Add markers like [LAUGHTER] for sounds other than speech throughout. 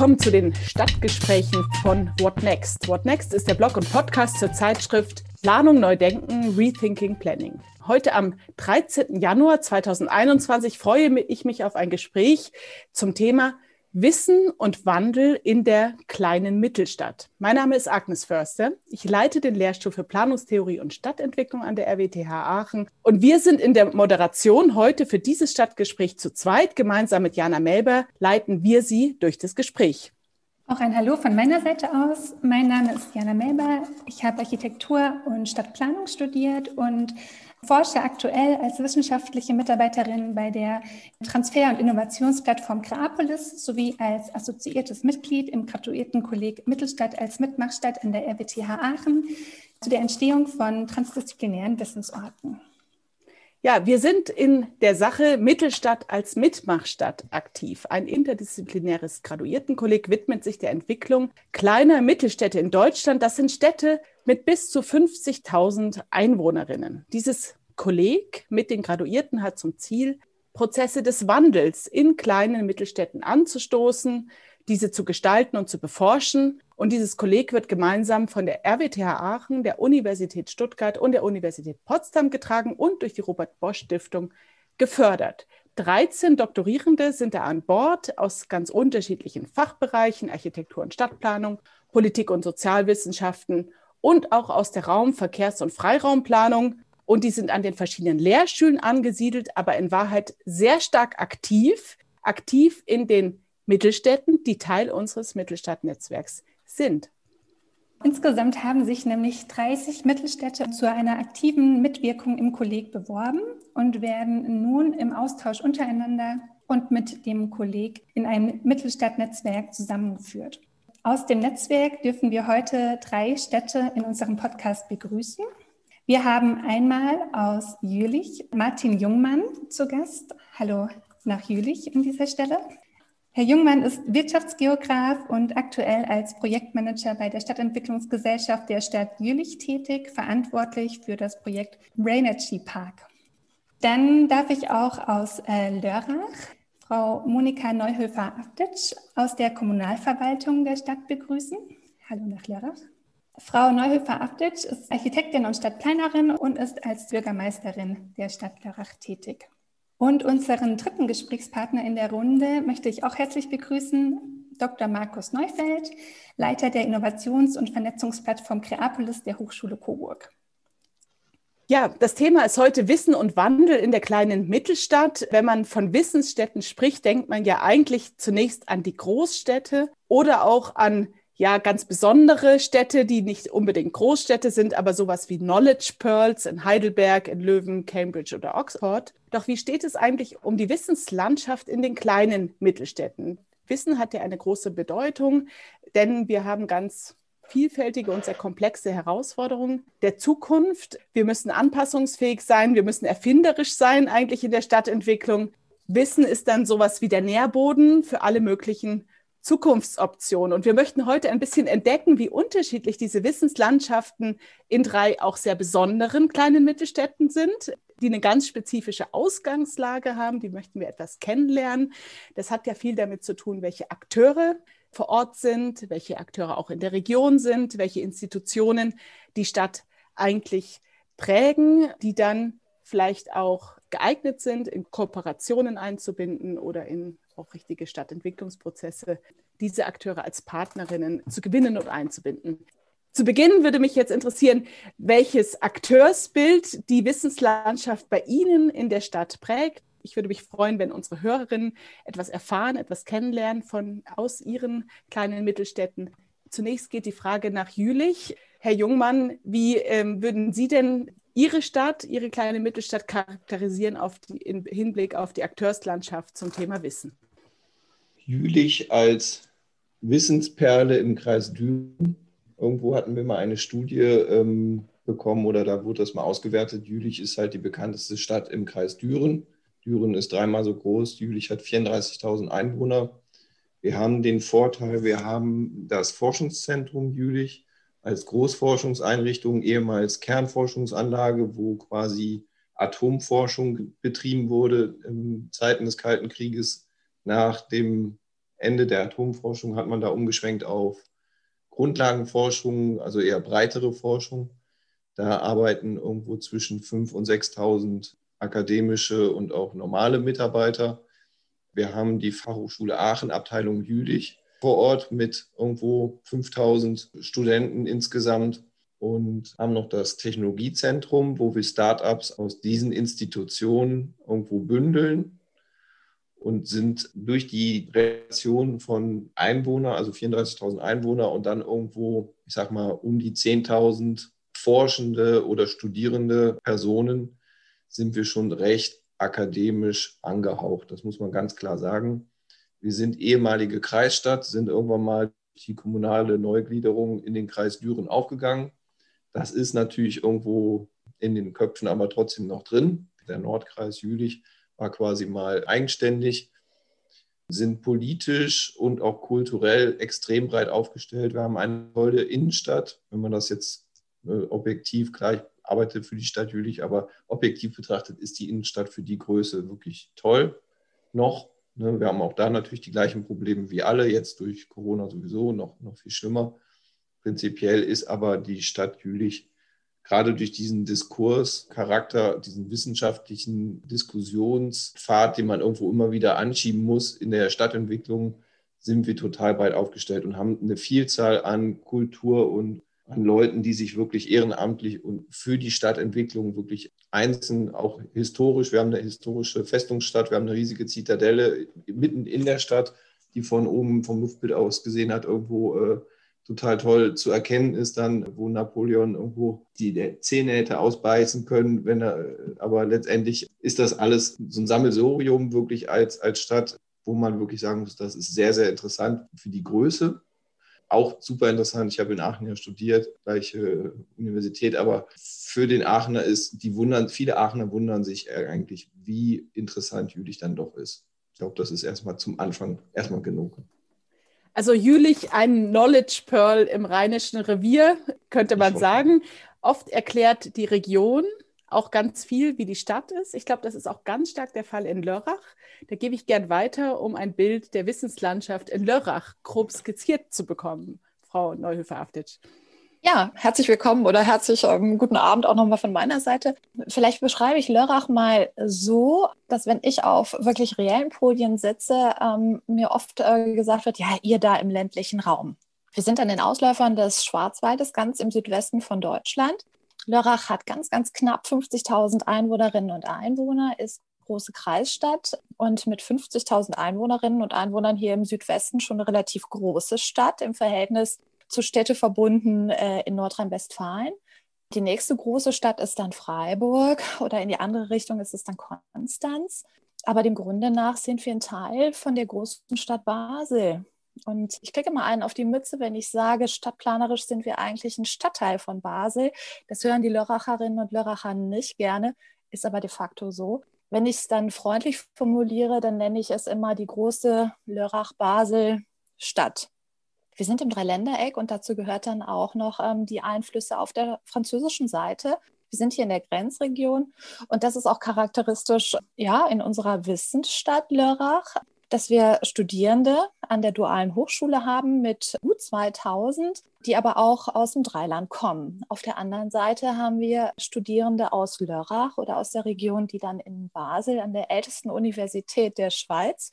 Willkommen zu den Stadtgesprächen von What Next. What Next ist der Blog und Podcast zur Zeitschrift Planung neu Rethinking Planning. Heute am 13. Januar 2021 freue ich mich auf ein Gespräch zum Thema Wissen und Wandel in der kleinen Mittelstadt. Mein Name ist Agnes Förster. Ich leite den Lehrstuhl für Planungstheorie und Stadtentwicklung an der RWTH Aachen. Und wir sind in der Moderation heute für dieses Stadtgespräch zu zweit. Gemeinsam mit Jana Melber leiten wir Sie durch das Gespräch. Auch ein Hallo von meiner Seite aus. Mein Name ist Jana Melber. Ich habe Architektur und Stadtplanung studiert und forsche aktuell als wissenschaftliche Mitarbeiterin bei der Transfer- und Innovationsplattform Creapolis sowie als assoziiertes Mitglied im Graduiertenkolleg Mittelstadt als Mitmachstadt an der RWTH Aachen zu der Entstehung von transdisziplinären Wissensorten. Ja, wir sind in der Sache Mittelstadt als Mitmachstadt aktiv. Ein interdisziplinäres Graduiertenkolleg widmet sich der Entwicklung kleiner Mittelstädte in Deutschland. Das sind Städte mit bis zu 50.000 Einwohnerinnen. Dieses Kolleg mit den Graduierten hat zum Ziel, Prozesse des Wandels in kleinen Mittelstädten anzustoßen, diese zu gestalten und zu beforschen. Und dieses Kolleg wird gemeinsam von der RWTH Aachen, der Universität Stuttgart und der Universität Potsdam getragen und durch die Robert Bosch Stiftung gefördert. 13 Doktorierende sind da an Bord aus ganz unterschiedlichen Fachbereichen, Architektur und Stadtplanung, Politik und Sozialwissenschaften und auch aus der Raum-, Verkehrs- und Freiraumplanung. Und die sind an den verschiedenen Lehrstühlen angesiedelt, aber in Wahrheit sehr stark aktiv, aktiv in den Mittelstädten, die Teil unseres Mittelstadtnetzwerks sind. Insgesamt haben sich nämlich 30 Mittelstädte zu einer aktiven Mitwirkung im Kolleg beworben und werden nun im Austausch untereinander und mit dem Kolleg in einem Mittelstadtnetzwerk zusammengeführt. Aus dem Netzwerk dürfen wir heute drei Städte in unserem Podcast begrüßen. Wir haben einmal aus Jülich Martin Jungmann zu Gast. Hallo nach Jülich an dieser Stelle. Herr Jungmann ist Wirtschaftsgeograf und aktuell als Projektmanager bei der Stadtentwicklungsgesellschaft der Stadt Jülich tätig, verantwortlich für das Projekt Rainergy Park. Dann darf ich auch aus äh, Lörrach Frau Monika Neuhöfer-Aftitsch aus der Kommunalverwaltung der Stadt begrüßen. Hallo nach Lörrach. Frau Neuhöfer-Aftitsch ist Architektin und Stadtplanerin und ist als Bürgermeisterin der Stadt Lörrach tätig. Und unseren dritten Gesprächspartner in der Runde möchte ich auch herzlich begrüßen, Dr. Markus Neufeld, Leiter der Innovations- und Vernetzungsplattform Creapolis der Hochschule Coburg. Ja, das Thema ist heute Wissen und Wandel in der kleinen Mittelstadt. Wenn man von Wissensstädten spricht, denkt man ja eigentlich zunächst an die Großstädte oder auch an ja ganz besondere Städte, die nicht unbedingt Großstädte sind, aber sowas wie Knowledge Pearls in Heidelberg, in Löwen, Cambridge oder Oxford. Doch wie steht es eigentlich um die Wissenslandschaft in den kleinen Mittelstädten? Wissen hat ja eine große Bedeutung, denn wir haben ganz vielfältige und sehr komplexe Herausforderungen der Zukunft. Wir müssen anpassungsfähig sein, wir müssen erfinderisch sein eigentlich in der Stadtentwicklung. Wissen ist dann sowas wie der Nährboden für alle möglichen Zukunftsoptionen. Und wir möchten heute ein bisschen entdecken, wie unterschiedlich diese Wissenslandschaften in drei auch sehr besonderen kleinen Mittelstädten sind, die eine ganz spezifische Ausgangslage haben. Die möchten wir etwas kennenlernen. Das hat ja viel damit zu tun, welche Akteure vor Ort sind, welche Akteure auch in der Region sind, welche Institutionen die Stadt eigentlich prägen, die dann vielleicht auch geeignet sind, in Kooperationen einzubinden oder in auch richtige Stadtentwicklungsprozesse, diese Akteure als Partnerinnen zu gewinnen und einzubinden. Zu Beginn würde mich jetzt interessieren, welches Akteursbild die Wissenslandschaft bei Ihnen in der Stadt prägt ich würde mich freuen, wenn unsere Hörerinnen etwas erfahren, etwas kennenlernen von aus ihren kleinen Mittelstädten. Zunächst geht die Frage nach Jülich. Herr Jungmann, wie ähm, würden Sie denn Ihre Stadt, Ihre kleine Mittelstadt charakterisieren auf die, im Hinblick auf die Akteurslandschaft zum Thema Wissen? Jülich als Wissensperle im Kreis Düren. Irgendwo hatten wir mal eine Studie ähm, bekommen oder da wurde das mal ausgewertet. Jülich ist halt die bekannteste Stadt im Kreis Düren. Düren ist dreimal so groß, Jülich hat 34.000 Einwohner. Wir haben den Vorteil, wir haben das Forschungszentrum Jülich als Großforschungseinrichtung, ehemals Kernforschungsanlage, wo quasi Atomforschung betrieben wurde in Zeiten des Kalten Krieges nach dem Ende der Atomforschung hat man da umgeschwenkt auf Grundlagenforschung, also eher breitere Forschung. Da arbeiten irgendwo zwischen 5.000 und 6.000 akademische und auch normale Mitarbeiter. Wir haben die Fachhochschule Aachen, Abteilung Jülich vor Ort mit irgendwo 5000 Studenten insgesamt und haben noch das Technologiezentrum, wo wir Startups aus diesen Institutionen irgendwo bündeln und sind durch die Relation von Einwohnern, also 34.000 Einwohner und dann irgendwo, ich sag mal, um die 10.000 forschende oder studierende Personen, sind wir schon recht akademisch angehaucht. Das muss man ganz klar sagen. Wir sind ehemalige Kreisstadt, sind irgendwann mal die kommunale Neugliederung in den Kreis Düren aufgegangen. Das ist natürlich irgendwo in den Köpfen aber trotzdem noch drin. Der Nordkreis Jülich war quasi mal eigenständig, sind politisch und auch kulturell extrem breit aufgestellt. Wir haben eine tolle Innenstadt, wenn man das jetzt äh, objektiv gleich arbeitet für die Stadt Jülich, aber objektiv betrachtet ist die Innenstadt für die Größe wirklich toll noch. Ne? Wir haben auch da natürlich die gleichen Probleme wie alle, jetzt durch Corona sowieso noch, noch viel schlimmer. Prinzipiell ist aber die Stadt Jülich gerade durch diesen Diskurscharakter, diesen wissenschaftlichen Diskussionspfad, den man irgendwo immer wieder anschieben muss in der Stadtentwicklung, sind wir total breit aufgestellt und haben eine Vielzahl an Kultur und an Leuten, die sich wirklich ehrenamtlich und für die Stadtentwicklung wirklich einzeln, auch historisch. Wir haben eine historische Festungsstadt, wir haben eine riesige Zitadelle mitten in der Stadt, die von oben vom Luftbild aus gesehen hat, irgendwo äh, total toll zu erkennen ist dann, wo Napoleon irgendwo die Zähne hätte ausbeißen können, wenn er, aber letztendlich ist das alles so ein Sammelsorium wirklich als, als Stadt, wo man wirklich sagen muss, das ist sehr, sehr interessant für die Größe. Auch super interessant. Ich habe in Aachen ja studiert, gleiche Universität, aber für den Aachener ist, die wundern, viele Aachener wundern sich eigentlich, wie interessant Jülich dann doch ist. Ich glaube, das ist erstmal zum Anfang erstmal genug. Also Jülich ein Knowledge Pearl im Rheinischen Revier, könnte man sagen. Oft erklärt die Region auch ganz viel, wie die Stadt ist. Ich glaube, das ist auch ganz stark der Fall in Lörrach. Da gebe ich gern weiter, um ein Bild der Wissenslandschaft in Lörrach grob skizziert zu bekommen. Frau Neuhöfer-Aftitsch. Ja, herzlich willkommen oder herzlich ähm, guten Abend auch nochmal von meiner Seite. Vielleicht beschreibe ich Lörrach mal so, dass wenn ich auf wirklich reellen Podien sitze, ähm, mir oft äh, gesagt wird, ja, ihr da im ländlichen Raum. Wir sind an den Ausläufern des Schwarzwaldes, ganz im Südwesten von Deutschland. Lörrach hat ganz, ganz knapp 50.000 Einwohnerinnen und Einwohner, ist große Kreisstadt und mit 50.000 Einwohnerinnen und Einwohnern hier im Südwesten schon eine relativ große Stadt im Verhältnis zu Städteverbunden äh, in Nordrhein-Westfalen. Die nächste große Stadt ist dann Freiburg [LAUGHS] oder in die andere Richtung ist es dann Konstanz. Aber dem Grunde nach sind wir ein Teil von der großen Stadt Basel. Und ich kriege mal einen auf die Mütze, wenn ich sage, stadtplanerisch sind wir eigentlich ein Stadtteil von Basel. Das hören die Lörracherinnen und Lörracher nicht gerne, ist aber de facto so. Wenn ich es dann freundlich formuliere, dann nenne ich es immer die große Lörrach-Basel-Stadt. Wir sind im Dreiländereck und dazu gehört dann auch noch ähm, die Einflüsse auf der französischen Seite. Wir sind hier in der Grenzregion und das ist auch charakteristisch ja, in unserer Wissensstadt Lörrach, dass wir Studierende an der dualen Hochschule haben mit gut 2000, die aber auch aus dem Dreiland kommen. Auf der anderen Seite haben wir Studierende aus Lörrach oder aus der Region, die dann in Basel an der ältesten Universität der Schweiz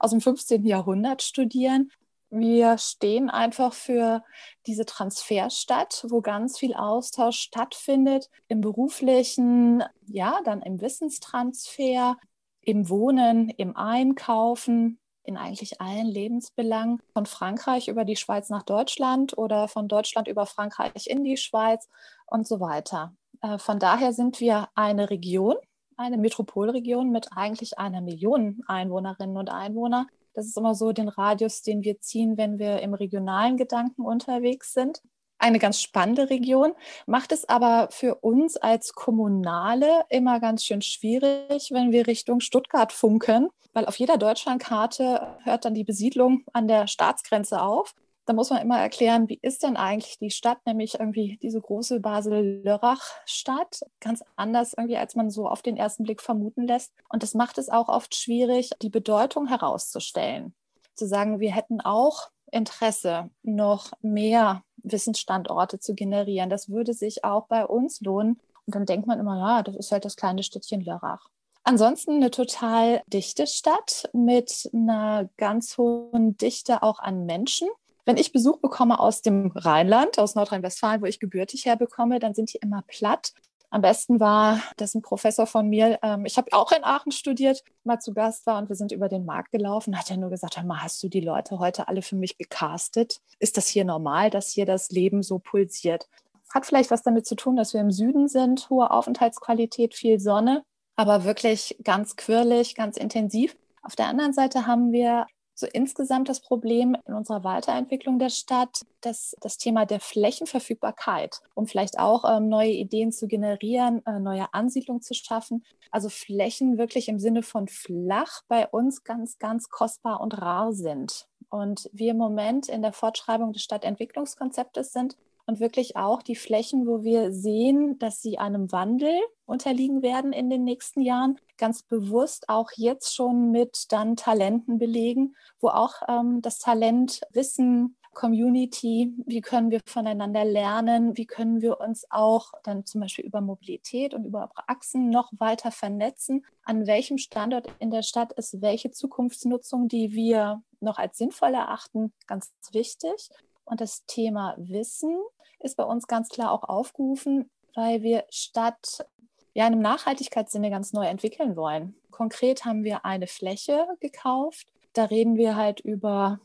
aus dem 15. Jahrhundert studieren wir stehen einfach für diese Transferstadt, wo ganz viel Austausch stattfindet. Im beruflichen, ja, dann im Wissenstransfer, im Wohnen, im Einkaufen, in eigentlich allen Lebensbelangen, von Frankreich über die Schweiz nach Deutschland oder von Deutschland über Frankreich in die Schweiz und so weiter. Äh, von daher sind wir eine Region, eine Metropolregion mit eigentlich einer Million Einwohnerinnen und Einwohnern, das ist immer so den Radius, den wir ziehen, wenn wir im regionalen Gedanken unterwegs sind. Eine ganz spannende Region, macht es aber für uns als Kommunale immer ganz schön schwierig, wenn wir Richtung Stuttgart funken, weil auf jeder Deutschlandkarte hört dann die Besiedlung an der Staatsgrenze auf da muss man immer erklären, wie ist denn eigentlich die Stadt, nämlich irgendwie diese große Basel-Lörrach-Stadt, ganz anders irgendwie, als man so auf den ersten Blick vermuten lässt. Und das macht es auch oft schwierig, die Bedeutung herauszustellen. zu sagen, wir hätten auch Interesse, noch mehr Wissensstandorte zu generieren. Das würde sich auch bei uns lohnen. Und dann denkt man immer, ja, das ist halt das kleine Städtchen Lörrach. Ansonsten eine total dichte Stadt mit einer ganz hohen Dichte auch an Menschen. Wenn ich Besuch bekomme aus dem Rheinland, aus Nordrhein-Westfalen, wo ich gebürtig herbekomme, dann sind die immer platt. Am besten war, dass ein Professor von mir, ähm, ich habe auch in Aachen studiert, mal zu Gast war und wir sind über den Markt gelaufen, hat er nur gesagt, mal, hast du die Leute heute alle für mich gecastet? Ist das hier normal, dass hier das Leben so pulsiert? Hat vielleicht was damit zu tun, dass wir im Süden sind, hohe Aufenthaltsqualität, viel Sonne, aber wirklich ganz quirlig, ganz intensiv. Auf der anderen Seite haben wir so insgesamt das Problem in unserer Weiterentwicklung der Stadt, dass das Thema der Flächenverfügbarkeit, um vielleicht auch ähm, neue Ideen zu generieren, äh, neue Ansiedlungen zu schaffen. Also Flächen wirklich im Sinne von flach bei uns ganz, ganz kostbar und rar sind. Und wir im Moment in der Fortschreibung des Stadtentwicklungskonzeptes sind und wirklich auch die Flächen, wo wir sehen, dass sie einem Wandel unterliegen werden in den nächsten Jahren, ganz bewusst auch jetzt schon mit dann Talenten belegen, wo auch ähm, das Talent Wissen, Community, wie können wir voneinander lernen, wie können wir uns auch dann zum Beispiel über Mobilität und über Achsen noch weiter vernetzen, an welchem Standort in der Stadt ist welche Zukunftsnutzung, die wir noch als sinnvoll erachten, ganz wichtig. Und das Thema Wissen ist bei uns ganz klar auch aufgerufen, weil wir statt ja, in einem Nachhaltigkeitssinne ganz neu entwickeln wollen. Konkret haben wir eine Fläche gekauft. Da reden wir halt über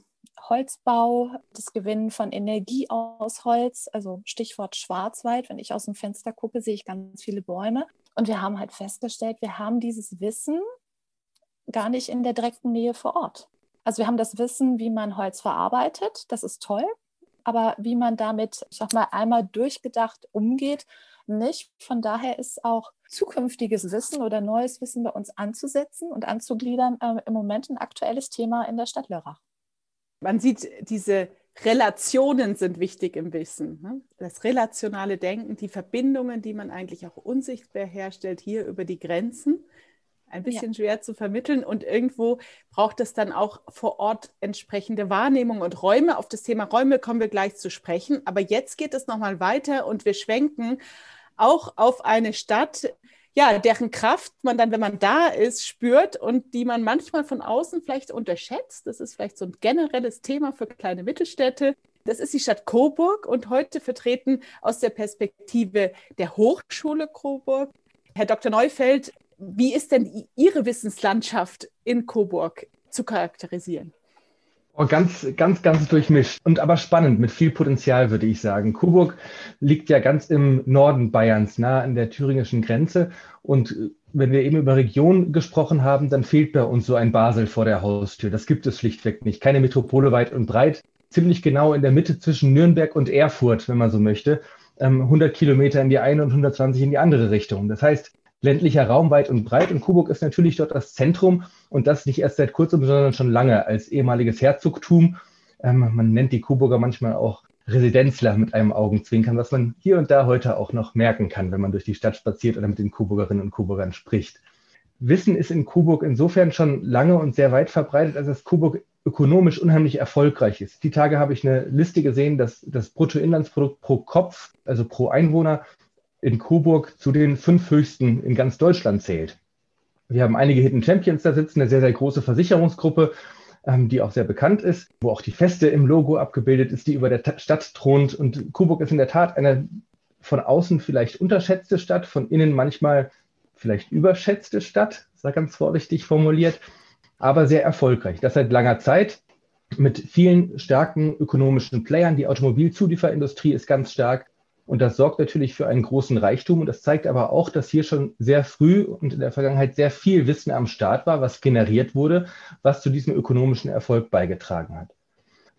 Holzbau, das Gewinnen von Energie aus Holz, also Stichwort Schwarzwald. Wenn ich aus dem Fenster gucke, sehe ich ganz viele Bäume. Und wir haben halt festgestellt, wir haben dieses Wissen gar nicht in der direkten Nähe vor Ort. Also wir haben das Wissen, wie man Holz verarbeitet. Das ist toll aber wie man damit, ich sag mal, einmal durchgedacht umgeht, nicht. Von daher ist auch zukünftiges Wissen oder neues Wissen bei uns anzusetzen und anzugliedern äh, im Moment ein aktuelles Thema in der Stadt Lörrach. Man sieht, diese Relationen sind wichtig im Wissen. Ne? Das relationale Denken, die Verbindungen, die man eigentlich auch unsichtbar herstellt, hier über die Grenzen ein bisschen ja. schwer zu vermitteln und irgendwo braucht es dann auch vor Ort entsprechende Wahrnehmung und Räume. Auf das Thema Räume kommen wir gleich zu sprechen. Aber jetzt geht es nochmal weiter und wir schwenken auch auf eine Stadt, ja, deren Kraft man dann, wenn man da ist, spürt und die man manchmal von außen vielleicht unterschätzt. Das ist vielleicht so ein generelles Thema für kleine Mittelstädte. Das ist die Stadt Coburg und heute vertreten aus der Perspektive der Hochschule Coburg. Herr Dr. Neufeld, wie ist denn Ihre Wissenslandschaft in Coburg zu charakterisieren? Oh, ganz, ganz, ganz durchmischt und aber spannend, mit viel Potenzial, würde ich sagen. Coburg liegt ja ganz im Norden Bayerns, nah an der thüringischen Grenze. Und äh, wenn wir eben über Region gesprochen haben, dann fehlt bei uns so ein Basel vor der Haustür. Das gibt es schlichtweg nicht. Keine Metropole weit und breit. Ziemlich genau in der Mitte zwischen Nürnberg und Erfurt, wenn man so möchte. 100 ähm, Kilometer in die eine und 120 in die andere Richtung. Das heißt, ländlicher Raum weit und breit. Und Coburg ist natürlich dort das Zentrum und das nicht erst seit kurzem, sondern schon lange als ehemaliges Herzogtum. Ähm, man nennt die Coburger manchmal auch Residenzler mit einem Augenzwinkern, was man hier und da heute auch noch merken kann, wenn man durch die Stadt spaziert oder mit den Coburgerinnen und Coburgern spricht. Wissen ist in Coburg insofern schon lange und sehr weit verbreitet, als dass Coburg ökonomisch unheimlich erfolgreich ist. Die Tage habe ich eine Liste gesehen, dass das Bruttoinlandsprodukt pro Kopf, also pro Einwohner, in Coburg zu den fünf höchsten in ganz Deutschland zählt. Wir haben einige Hidden Champions da sitzen, eine sehr, sehr große Versicherungsgruppe, ähm, die auch sehr bekannt ist, wo auch die Feste im Logo abgebildet ist, die über der Stadt thront. Und Coburg ist in der Tat eine von außen vielleicht unterschätzte Stadt, von innen manchmal vielleicht überschätzte Stadt, sei ganz vorsichtig formuliert, aber sehr erfolgreich. Das seit langer Zeit mit vielen starken ökonomischen Playern. Die Automobilzulieferindustrie ist ganz stark. Und das sorgt natürlich für einen großen Reichtum. Und das zeigt aber auch, dass hier schon sehr früh und in der Vergangenheit sehr viel Wissen am Start war, was generiert wurde, was zu diesem ökonomischen Erfolg beigetragen hat.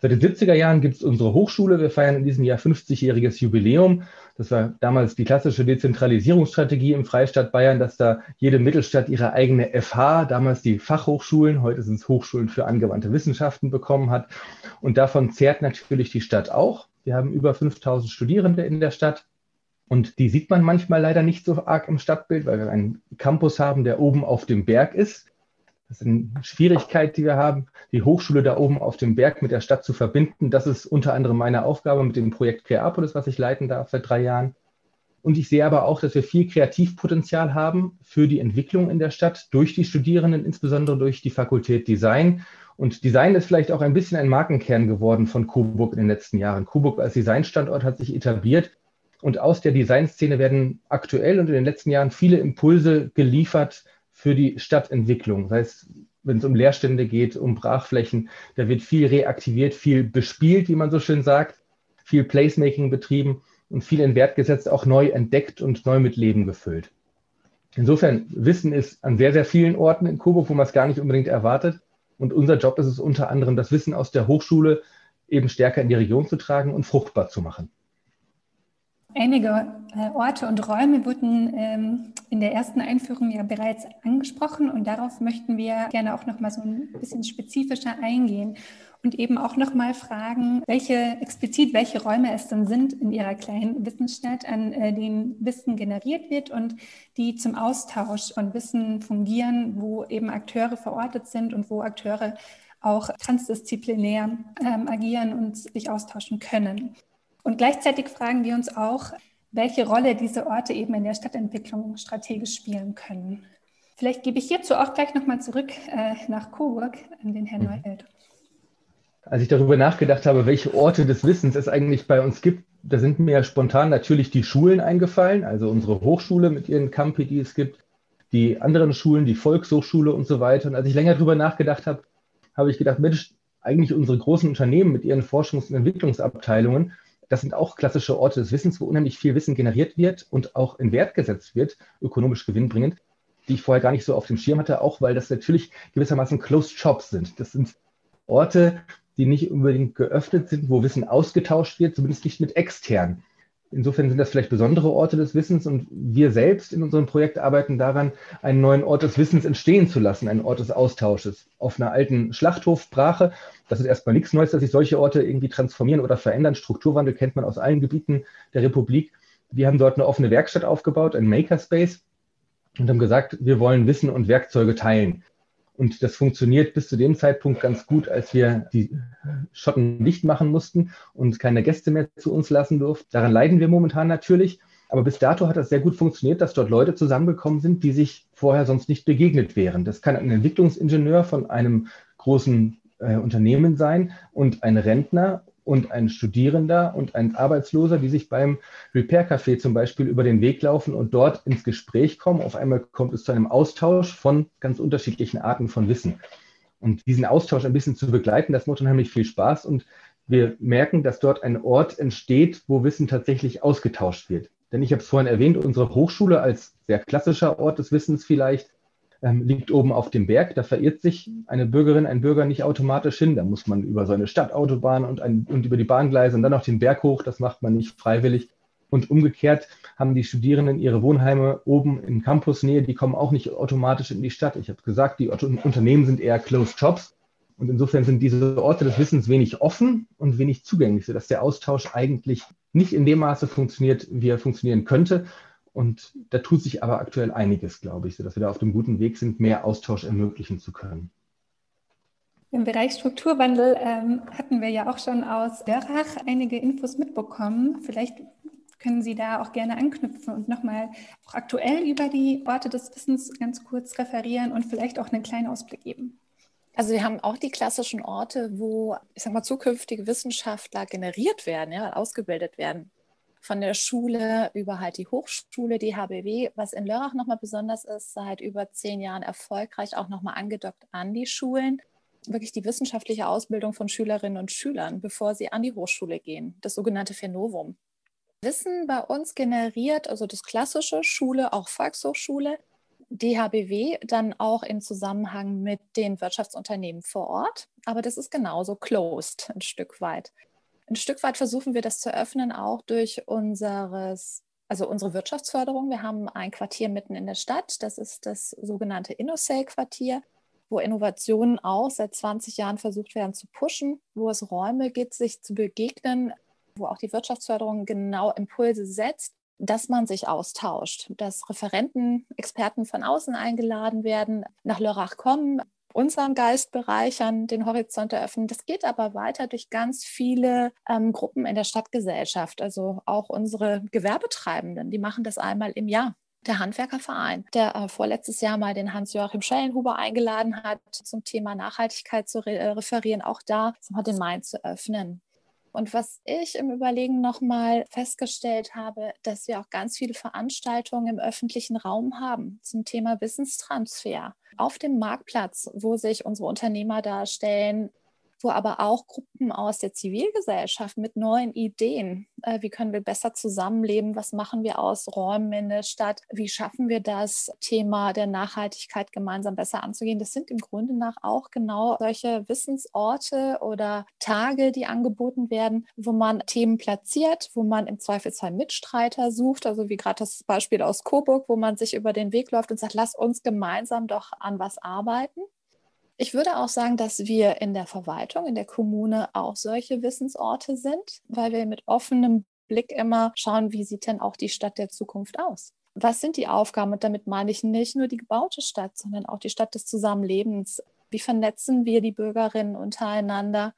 Seit den 70er Jahren gibt es unsere Hochschule. Wir feiern in diesem Jahr 50-jähriges Jubiläum. Das war damals die klassische Dezentralisierungsstrategie im Freistaat Bayern, dass da jede Mittelstadt ihre eigene FH, damals die Fachhochschulen, heute sind es Hochschulen für angewandte Wissenschaften bekommen hat. Und davon zehrt natürlich die Stadt auch. Wir haben über 5000 Studierende in der Stadt. Und die sieht man manchmal leider nicht so arg im Stadtbild, weil wir einen Campus haben, der oben auf dem Berg ist. Das ist eine Schwierigkeit, die wir haben, die Hochschule da oben auf dem Berg mit der Stadt zu verbinden. Das ist unter anderem meine Aufgabe mit dem Projekt Creapolis, was ich leiten darf seit drei Jahren. Und ich sehe aber auch, dass wir viel Kreativpotenzial haben für die Entwicklung in der Stadt durch die Studierenden, insbesondere durch die Fakultät Design. Und Design ist vielleicht auch ein bisschen ein Markenkern geworden von Coburg in den letzten Jahren. Coburg als Designstandort hat sich etabliert und aus der Designszene werden aktuell und in den letzten Jahren viele Impulse geliefert für die Stadtentwicklung. Das heißt, wenn es um Leerstände geht, um Brachflächen, da wird viel reaktiviert, viel bespielt, wie man so schön sagt, viel Placemaking betrieben und viel in Wert gesetzt, auch neu entdeckt und neu mit Leben gefüllt. Insofern, Wissen ist an sehr, sehr vielen Orten in Coburg, wo man es gar nicht unbedingt erwartet. Und unser Job ist es unter anderem, das Wissen aus der Hochschule eben stärker in die Region zu tragen und fruchtbar zu machen. Einige äh, Orte und Räume wurden ähm, in der ersten Einführung ja bereits angesprochen und darauf möchten wir gerne auch noch mal so ein bisschen spezifischer eingehen und eben auch noch mal fragen, welche explizit welche Räume es denn sind in Ihrer kleinen Wissensstadt, an äh, denen Wissen generiert wird und die zum Austausch von Wissen fungieren, wo eben Akteure verortet sind und wo Akteure auch transdisziplinär ähm, agieren und sich austauschen können. Und gleichzeitig fragen wir uns auch, welche Rolle diese Orte eben in der Stadtentwicklung strategisch spielen können. Vielleicht gebe ich hierzu auch gleich nochmal zurück äh, nach Coburg an den Herrn mhm. Neufeld als ich darüber nachgedacht habe, welche Orte des Wissens es eigentlich bei uns gibt, da sind mir spontan natürlich die Schulen eingefallen, also unsere Hochschule mit ihren Campi, die es gibt, die anderen Schulen, die Volkshochschule und so weiter. Und als ich länger darüber nachgedacht habe, habe ich gedacht, Mensch, eigentlich unsere großen Unternehmen mit ihren Forschungs- und Entwicklungsabteilungen, das sind auch klassische Orte des Wissens, wo unheimlich viel Wissen generiert wird und auch in Wert gesetzt wird, ökonomisch gewinnbringend, die ich vorher gar nicht so auf dem Schirm hatte, auch weil das natürlich gewissermaßen Closed Shops sind. Das sind Orte, die nicht unbedingt geöffnet sind, wo Wissen ausgetauscht wird, zumindest nicht mit extern. Insofern sind das vielleicht besondere Orte des Wissens und wir selbst in unserem Projekt arbeiten daran, einen neuen Ort des Wissens entstehen zu lassen, einen Ort des Austausches. Auf einer alten Schlachthofbrache, das ist erstmal nichts Neues, dass sich solche Orte irgendwie transformieren oder verändern. Strukturwandel kennt man aus allen Gebieten der Republik. Wir haben dort eine offene Werkstatt aufgebaut, ein Makerspace, und haben gesagt, wir wollen Wissen und Werkzeuge teilen. Und das funktioniert bis zu dem Zeitpunkt ganz gut, als wir die Schotten dicht machen mussten und keine Gäste mehr zu uns lassen durften. Daran leiden wir momentan natürlich. Aber bis dato hat das sehr gut funktioniert, dass dort Leute zusammengekommen sind, die sich vorher sonst nicht begegnet wären. Das kann ein Entwicklungsingenieur von einem großen äh, Unternehmen sein und ein Rentner und ein Studierender und ein Arbeitsloser, die sich beim Repair Café zum Beispiel über den Weg laufen und dort ins Gespräch kommen. Auf einmal kommt es zu einem Austausch von ganz unterschiedlichen Arten von Wissen. Und diesen Austausch ein bisschen zu begleiten, das macht unheimlich viel Spaß. Und wir merken, dass dort ein Ort entsteht, wo Wissen tatsächlich ausgetauscht wird. Denn ich habe es vorhin erwähnt, unsere Hochschule als sehr klassischer Ort des Wissens vielleicht ähm, liegt oben auf dem Berg. Da verirrt sich eine Bürgerin, ein Bürger nicht automatisch hin. Da muss man über so eine Stadtautobahn und, ein, und über die Bahngleise und dann noch den Berg hoch. Das macht man nicht freiwillig. Und umgekehrt haben die Studierenden ihre Wohnheime oben in Campusnähe, die kommen auch nicht automatisch in die Stadt. Ich habe gesagt, die Unternehmen sind eher Closed Shops. Und insofern sind diese Orte des Wissens wenig offen und wenig zugänglich, sodass der Austausch eigentlich nicht in dem Maße funktioniert, wie er funktionieren könnte. Und da tut sich aber aktuell einiges, glaube ich, sodass wir da auf dem guten Weg sind, mehr Austausch ermöglichen zu können. Im Bereich Strukturwandel ähm, hatten wir ja auch schon aus Dörrach einige Infos mitbekommen. Vielleicht können Sie da auch gerne anknüpfen und nochmal auch aktuell über die Orte des Wissens ganz kurz referieren und vielleicht auch einen kleinen Ausblick geben. Also wir haben auch die klassischen Orte, wo, ich sag mal, zukünftige Wissenschaftler generiert werden, ja, ausgebildet werden von der Schule über halt die Hochschule, die HBW, was in Lörrach nochmal besonders ist, seit über zehn Jahren erfolgreich auch nochmal angedockt an die Schulen. Wirklich die wissenschaftliche Ausbildung von Schülerinnen und Schülern, bevor sie an die Hochschule gehen, das sogenannte Phänovum. Wissen bei uns generiert, also das klassische Schule, auch Volkshochschule, DHBW dann auch in Zusammenhang mit den Wirtschaftsunternehmen vor Ort. Aber das ist genauso closed ein Stück weit. Ein Stück weit versuchen wir das zu öffnen, auch durch unseres, also unsere Wirtschaftsförderung. Wir haben ein Quartier mitten in der Stadt, das ist das sogenannte InnoSale-Quartier, wo Innovationen auch seit 20 Jahren versucht werden zu pushen, wo es Räume gibt, sich zu begegnen, wo auch die Wirtschaftsförderung genau Impulse setzt, dass man sich austauscht, dass Referenten, Experten von außen eingeladen werden, nach Lörrach kommen, unseren Geist bereichern, den Horizont eröffnen. Das geht aber weiter durch ganz viele ähm, Gruppen in der Stadtgesellschaft. Also auch unsere Gewerbetreibenden, die machen das einmal im Jahr der Handwerkerverein, der äh, vorletztes Jahr mal den Hans-Joachim Schellenhuber eingeladen hat, zum Thema Nachhaltigkeit zu re äh, referieren, auch da den Main zu öffnen. Und was ich im Überlegen nochmal festgestellt habe, dass wir auch ganz viele Veranstaltungen im öffentlichen Raum haben zum Thema Wissenstransfer. Auf dem Marktplatz, wo sich unsere Unternehmer darstellen, wo aber auch Gruppen aus der Zivilgesellschaft mit neuen Ideen, äh, wie können wir besser zusammenleben, was machen wir aus Räumen in der Stadt, wie schaffen wir das Thema der Nachhaltigkeit gemeinsam besser anzugehen. Das sind im Grunde nach auch genau solche Wissensorte oder Tage, die angeboten werden, wo man Themen platziert, wo man im Zweifelsfall Mitstreiter sucht, also wie gerade das Beispiel aus Coburg, wo man sich über den Weg läuft und sagt, lass uns gemeinsam doch an was arbeiten. Ich würde auch sagen, dass wir in der Verwaltung, in der Kommune auch solche Wissensorte sind, weil wir mit offenem Blick immer schauen, wie sieht denn auch die Stadt der Zukunft aus? Was sind die Aufgaben? Und damit meine ich nicht nur die gebaute Stadt, sondern auch die Stadt des Zusammenlebens. Wie vernetzen wir die Bürgerinnen untereinander?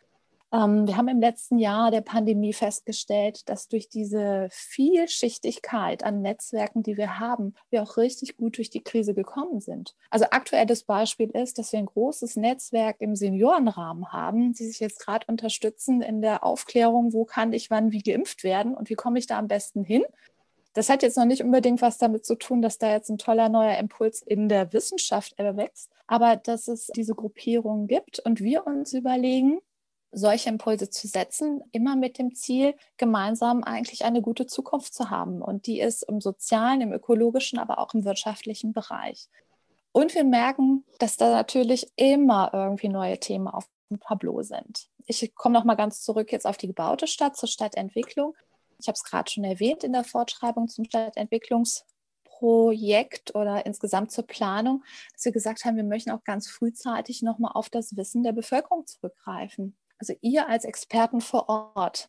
Ähm, wir haben im letzten Jahr der Pandemie festgestellt, dass durch diese Vielschichtigkeit an Netzwerken, die wir haben, wir auch richtig gut durch die Krise gekommen sind. Also aktuelles Beispiel ist, dass wir ein großes Netzwerk im Seniorenrahmen haben, die sich jetzt gerade unterstützen in der Aufklärung, wo kann ich wann wie geimpft werden und wie komme ich da am besten hin. Das hat jetzt noch nicht unbedingt was damit zu tun, dass da jetzt ein toller neuer Impuls in der Wissenschaft erwächst, aber dass es diese Gruppierungen gibt und wir uns überlegen, solche Impulse zu setzen, immer mit dem Ziel, gemeinsam eigentlich eine gute Zukunft zu haben. Und die ist im sozialen, im ökologischen, aber auch im wirtschaftlichen Bereich. Und wir merken, dass da natürlich immer irgendwie neue Themen auf dem Tableau sind. Ich komme noch mal ganz zurück jetzt auf die gebaute Stadt, zur Stadtentwicklung. Ich habe es gerade schon erwähnt in der Fortschreibung zum Stadtentwicklungsprojekt oder insgesamt zur Planung, dass wir gesagt haben, wir möchten auch ganz frühzeitig nochmal auf das Wissen der Bevölkerung zurückgreifen. Also ihr als Experten vor Ort,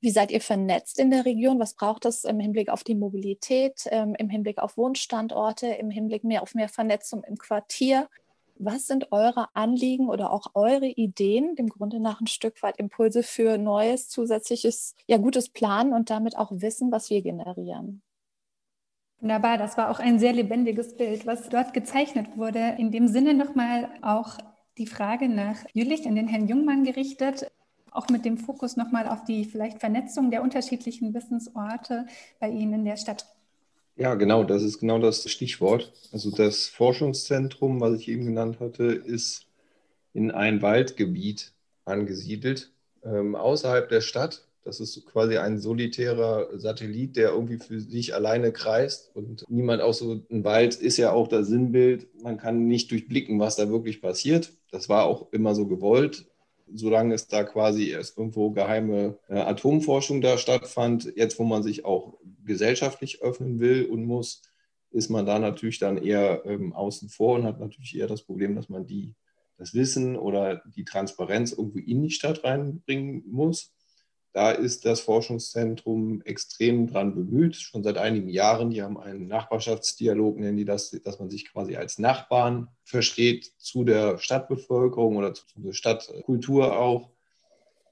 wie seid ihr vernetzt in der Region? Was braucht es im Hinblick auf die Mobilität, ähm, im Hinblick auf Wohnstandorte, im Hinblick mehr auf mehr Vernetzung im Quartier? Was sind eure Anliegen oder auch eure Ideen, dem Grunde nach ein Stück weit Impulse für neues, zusätzliches, ja, gutes Planen und damit auch Wissen, was wir generieren? Wunderbar, das war auch ein sehr lebendiges Bild, was dort gezeichnet wurde. In dem Sinne nochmal auch die Frage nach Jülich an den Herrn Jungmann gerichtet, auch mit dem Fokus nochmal auf die vielleicht Vernetzung der unterschiedlichen Wissensorte bei Ihnen in der Stadt. Ja, genau, das ist genau das Stichwort. Also das Forschungszentrum, was ich eben genannt hatte, ist in ein Waldgebiet angesiedelt, ähm, außerhalb der Stadt. Das ist quasi ein solitärer Satellit, der irgendwie für sich alleine kreist und niemand auch so ein Wald ist ja auch das Sinnbild. Man kann nicht durchblicken, was da wirklich passiert. Das war auch immer so gewollt, solange es da quasi erst irgendwo geheime äh, Atomforschung da stattfand. Jetzt, wo man sich auch gesellschaftlich öffnen will und muss, ist man da natürlich dann eher ähm, außen vor und hat natürlich eher das Problem, dass man die, das Wissen oder die Transparenz irgendwie in die Stadt reinbringen muss. Da ist das Forschungszentrum extrem dran bemüht, schon seit einigen Jahren. Die haben einen Nachbarschaftsdialog, nennen die das, dass man sich quasi als Nachbarn versteht zu der Stadtbevölkerung oder zu der Stadtkultur auch.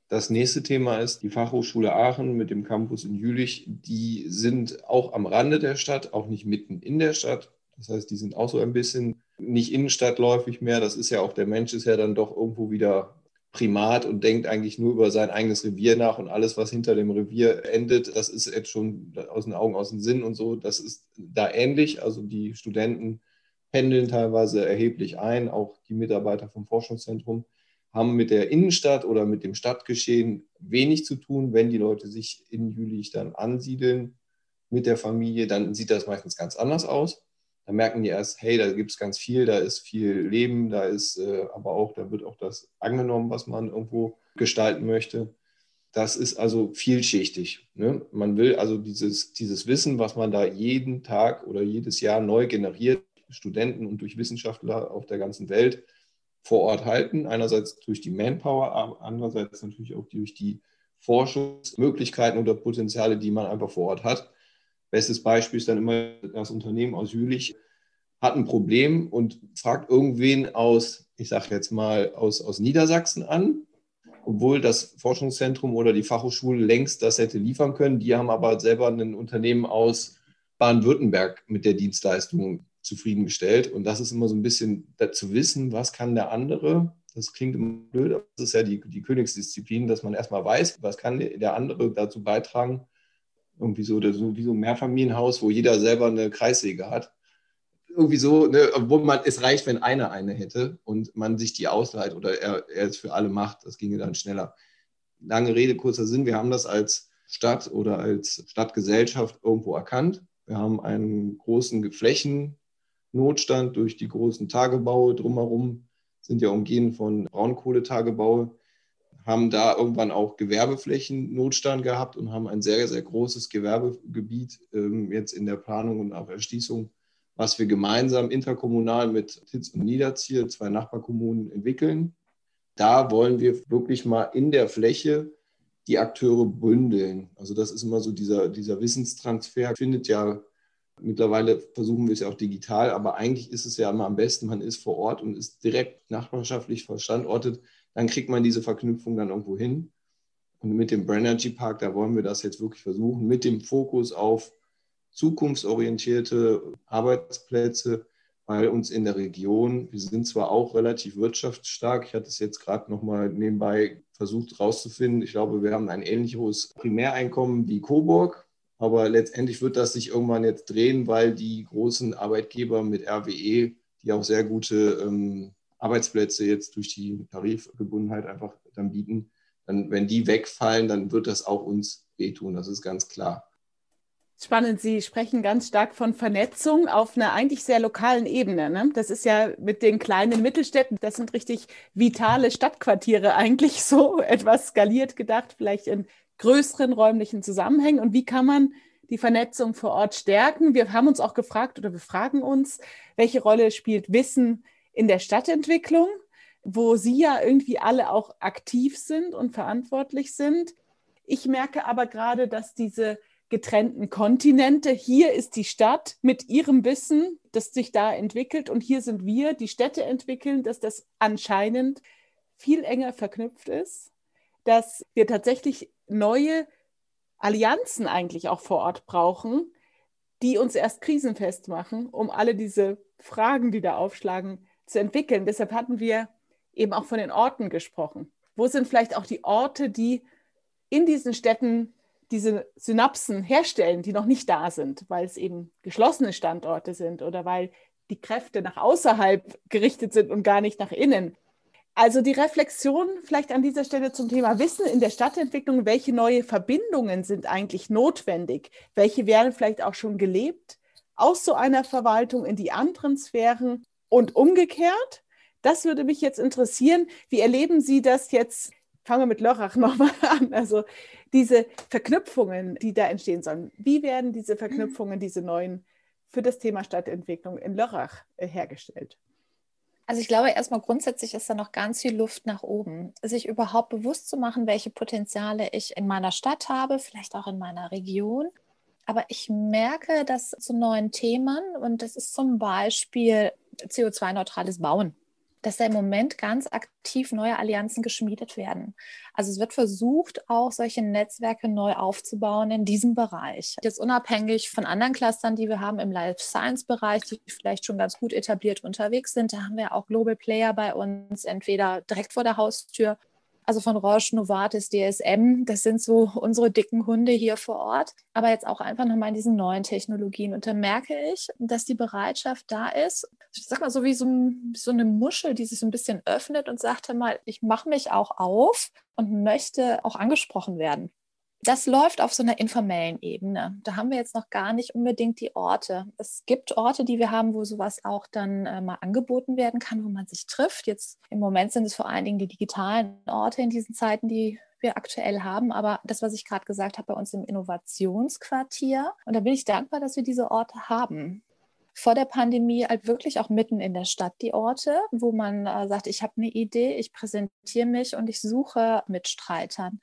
Das nächste Thema ist die Fachhochschule Aachen mit dem Campus in Jülich. Die sind auch am Rande der Stadt, auch nicht mitten in der Stadt. Das heißt, die sind auch so ein bisschen nicht innenstadtläufig mehr. Das ist ja auch, der Mensch ist ja dann doch irgendwo wieder Primat und denkt eigentlich nur über sein eigenes Revier nach und alles, was hinter dem Revier endet, das ist jetzt schon aus den Augen, aus dem Sinn und so. Das ist da ähnlich. Also die Studenten pendeln teilweise erheblich ein. Auch die Mitarbeiter vom Forschungszentrum haben mit der Innenstadt oder mit dem Stadtgeschehen wenig zu tun. Wenn die Leute sich in Jülich dann ansiedeln mit der Familie, dann sieht das meistens ganz anders aus. Da merken die erst, hey, da gibt es ganz viel, da ist viel Leben, da ist äh, aber auch, da wird auch das angenommen, was man irgendwo gestalten möchte. Das ist also vielschichtig. Ne? Man will also dieses, dieses Wissen, was man da jeden Tag oder jedes Jahr neu generiert, Studenten und durch Wissenschaftler auf der ganzen Welt vor Ort halten. Einerseits durch die Manpower, andererseits natürlich auch durch die Forschungsmöglichkeiten oder Potenziale, die man einfach vor Ort hat. Bestes Beispiel ist dann immer das Unternehmen aus Jülich, hat ein Problem und fragt irgendwen aus, ich sage jetzt mal, aus, aus Niedersachsen an, obwohl das Forschungszentrum oder die Fachhochschule längst das hätte liefern können. Die haben aber selber ein Unternehmen aus Baden-Württemberg mit der Dienstleistung zufriedengestellt. Und das ist immer so ein bisschen zu wissen, was kann der andere. Das klingt immer blöd, aber das ist ja die, die Königsdisziplin, dass man erstmal weiß, was kann der andere dazu beitragen. Irgendwie so, so wie so ein Mehrfamilienhaus, wo jeder selber eine Kreissäge hat. Irgendwie so, ne, obwohl man, es reicht, wenn einer eine hätte und man sich die ausleiht oder er, er es für alle macht, das ginge dann schneller. Lange Rede, kurzer Sinn, wir haben das als Stadt oder als Stadtgesellschaft irgendwo erkannt. Wir haben einen großen Flächennotstand durch die großen Tagebaue drumherum, sind ja umgeben von Braunkohletagebaue, haben da irgendwann auch Gewerbeflächennotstand gehabt und haben ein sehr, sehr großes Gewerbegebiet ähm, jetzt in der Planung und auch Erschließung was wir gemeinsam interkommunal mit Titz und Niederziel, zwei Nachbarkommunen, entwickeln. Da wollen wir wirklich mal in der Fläche die Akteure bündeln. Also das ist immer so dieser, dieser Wissenstransfer, findet ja mittlerweile versuchen wir es ja auch digital, aber eigentlich ist es ja immer am besten, man ist vor Ort und ist direkt nachbarschaftlich verstandortet, dann kriegt man diese Verknüpfung dann irgendwo hin. Und mit dem Branergy Park, da wollen wir das jetzt wirklich versuchen, mit dem Fokus auf zukunftsorientierte Arbeitsplätze, weil uns in der Region, wir sind zwar auch relativ wirtschaftsstark, ich hatte es jetzt gerade nochmal nebenbei versucht herauszufinden, ich glaube, wir haben ein ähnlich hohes Primäreinkommen wie Coburg, aber letztendlich wird das sich irgendwann jetzt drehen, weil die großen Arbeitgeber mit RWE, die auch sehr gute ähm, Arbeitsplätze jetzt durch die Tarifgebundenheit einfach dann bieten, dann, wenn die wegfallen, dann wird das auch uns wehtun, das ist ganz klar. Spannend, Sie sprechen ganz stark von Vernetzung auf einer eigentlich sehr lokalen Ebene. Ne? Das ist ja mit den kleinen Mittelstädten, das sind richtig vitale Stadtquartiere eigentlich so [LAUGHS] etwas skaliert gedacht, vielleicht in größeren räumlichen Zusammenhängen. Und wie kann man die Vernetzung vor Ort stärken? Wir haben uns auch gefragt oder wir fragen uns, welche Rolle spielt Wissen in der Stadtentwicklung, wo Sie ja irgendwie alle auch aktiv sind und verantwortlich sind. Ich merke aber gerade, dass diese getrennten Kontinente. Hier ist die Stadt mit ihrem Wissen, das sich da entwickelt und hier sind wir, die Städte entwickeln, dass das anscheinend viel enger verknüpft ist, dass wir tatsächlich neue Allianzen eigentlich auch vor Ort brauchen, die uns erst krisenfest machen, um alle diese Fragen, die da aufschlagen, zu entwickeln. Deshalb hatten wir eben auch von den Orten gesprochen. Wo sind vielleicht auch die Orte, die in diesen Städten diese Synapsen herstellen, die noch nicht da sind, weil es eben geschlossene Standorte sind oder weil die Kräfte nach außerhalb gerichtet sind und gar nicht nach innen. Also die Reflexion vielleicht an dieser Stelle zum Thema Wissen in der Stadtentwicklung, welche neue Verbindungen sind eigentlich notwendig, welche werden vielleicht auch schon gelebt aus so einer Verwaltung in die anderen Sphären und umgekehrt. Das würde mich jetzt interessieren. Wie erleben Sie das jetzt fangen wir mit Lörrach [LAUGHS] nochmal an. Also diese Verknüpfungen, die da entstehen sollen, wie werden diese Verknüpfungen, diese neuen für das Thema Stadtentwicklung in Lörrach äh, hergestellt? Also ich glaube, erstmal grundsätzlich ist da noch ganz viel Luft nach oben. Sich überhaupt bewusst zu machen, welche Potenziale ich in meiner Stadt habe, vielleicht auch in meiner Region. Aber ich merke, dass zu neuen Themen, und das ist zum Beispiel CO2-neutrales Bauen, dass da im Moment ganz aktiv neue Allianzen geschmiedet werden. Also es wird versucht, auch solche Netzwerke neu aufzubauen in diesem Bereich. Jetzt unabhängig von anderen Clustern, die wir haben im Life Science Bereich, die vielleicht schon ganz gut etabliert unterwegs sind, da haben wir auch Global Player bei uns, entweder direkt vor der Haustür also von Roche, Novartis, DSM, das sind so unsere dicken Hunde hier vor Ort. Aber jetzt auch einfach nochmal in diesen neuen Technologien. Und da merke ich, dass die Bereitschaft da ist, ich sag mal so wie so, so eine Muschel, die sich so ein bisschen öffnet und sagt mal, ich mache mich auch auf und möchte auch angesprochen werden das läuft auf so einer informellen Ebene. Da haben wir jetzt noch gar nicht unbedingt die Orte. Es gibt Orte, die wir haben, wo sowas auch dann äh, mal angeboten werden kann, wo man sich trifft. Jetzt im Moment sind es vor allen Dingen die digitalen Orte in diesen Zeiten, die wir aktuell haben. Aber das, was ich gerade gesagt habe, bei uns im Innovationsquartier. Und da bin ich dankbar, dass wir diese Orte haben. vor der Pandemie halt wirklich auch mitten in der Stadt die Orte, wo man äh, sagt, ich habe eine Idee, ich präsentiere mich und ich suche Mitstreitern.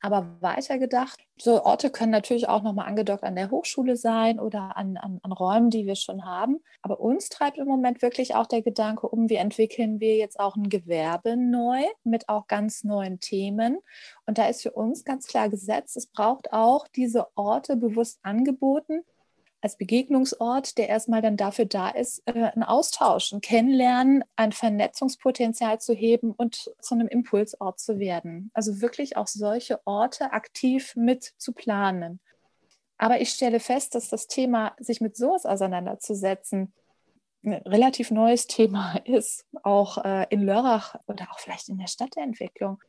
Aber weitergedacht, so Orte können natürlich auch nochmal angedockt an der Hochschule sein oder an, an, an, Räumen, die wir schon haben. Aber uns treibt im Moment wirklich auch der Gedanke um, wie entwickeln wir jetzt auch ein Gewerbe neu mit auch ganz neuen Themen. Und da ist für uns ganz klar gesetzt, es braucht auch diese Orte bewusst angeboten, als Begegnungsort, der erstmal dann dafür da ist, äh, ein Austausch, ein Kennenlernen, ein Vernetzungspotenzial zu heben und zu einem Impulsort zu werden. Also wirklich auch solche Orte aktiv mit zu planen. Aber ich stelle fest, dass das Thema, sich mit sowas auseinanderzusetzen, ein relativ neues Thema [LAUGHS] ist, auch äh, in Lörrach oder auch vielleicht in der Stadtentwicklung.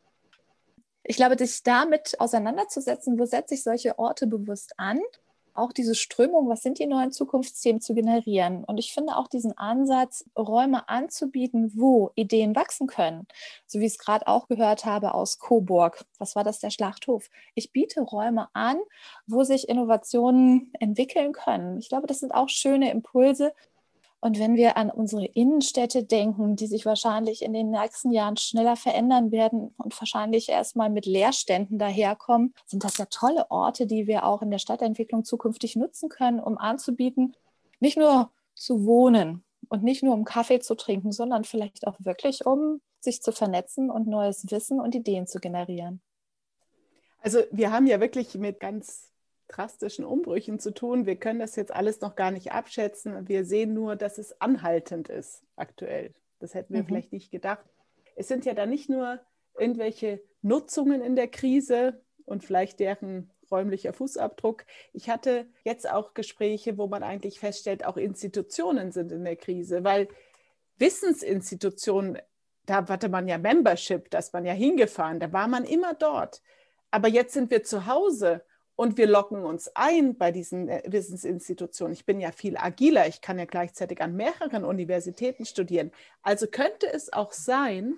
Ich glaube, sich damit auseinanderzusetzen, wo setze ich solche Orte bewusst an auch diese Strömung, was sind die neuen Zukunftsthemen zu generieren. Und ich finde auch diesen Ansatz, Räume anzubieten, wo Ideen wachsen können, so wie ich es gerade auch gehört habe aus Coburg. Was war das, der Schlachthof? Ich biete Räume an, wo sich Innovationen entwickeln können. Ich glaube, das sind auch schöne Impulse, und wenn wir an unsere Innenstädte denken, die sich wahrscheinlich in den nächsten Jahren schneller verändern werden und wahrscheinlich erstmal mit Leerständen daherkommen, sind das ja tolle Orte, die wir auch in der Stadtentwicklung zukünftig nutzen können, um anzubieten, nicht nur zu wohnen und nicht nur um Kaffee zu trinken, sondern vielleicht auch wirklich, um sich zu vernetzen und neues Wissen und Ideen zu generieren. Also wir haben ja wirklich mit ganz drastischen Umbrüchen zu tun. Wir können das jetzt alles noch gar nicht abschätzen. Wir sehen nur, dass es anhaltend ist aktuell. Das hätten wir mhm. vielleicht nicht gedacht. Es sind ja da nicht nur irgendwelche Nutzungen in der Krise und vielleicht deren räumlicher Fußabdruck. Ich hatte jetzt auch Gespräche, wo man eigentlich feststellt, auch Institutionen sind in der Krise, weil Wissensinstitutionen, da hatte man ja Membership, da ist man ja hingefahren, da war man immer dort. Aber jetzt sind wir zu Hause und wir locken uns ein bei diesen äh, Wissensinstitutionen. Ich bin ja viel agiler, ich kann ja gleichzeitig an mehreren Universitäten studieren. Also könnte es auch sein,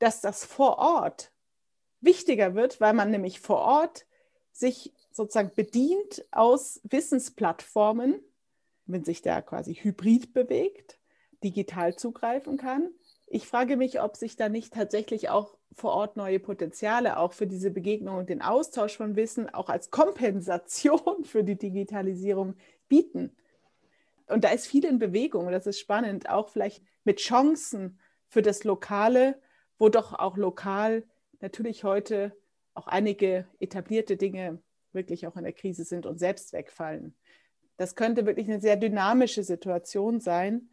dass das vor Ort wichtiger wird, weil man nämlich vor Ort sich sozusagen bedient aus Wissensplattformen, wenn sich da quasi hybrid bewegt, digital zugreifen kann. Ich frage mich, ob sich da nicht tatsächlich auch vor Ort neue Potenziale auch für diese Begegnung und den Austausch von Wissen auch als Kompensation für die Digitalisierung bieten. Und da ist viel in Bewegung, das ist spannend, auch vielleicht mit Chancen für das Lokale, wo doch auch lokal natürlich heute auch einige etablierte Dinge wirklich auch in der Krise sind und selbst wegfallen. Das könnte wirklich eine sehr dynamische Situation sein,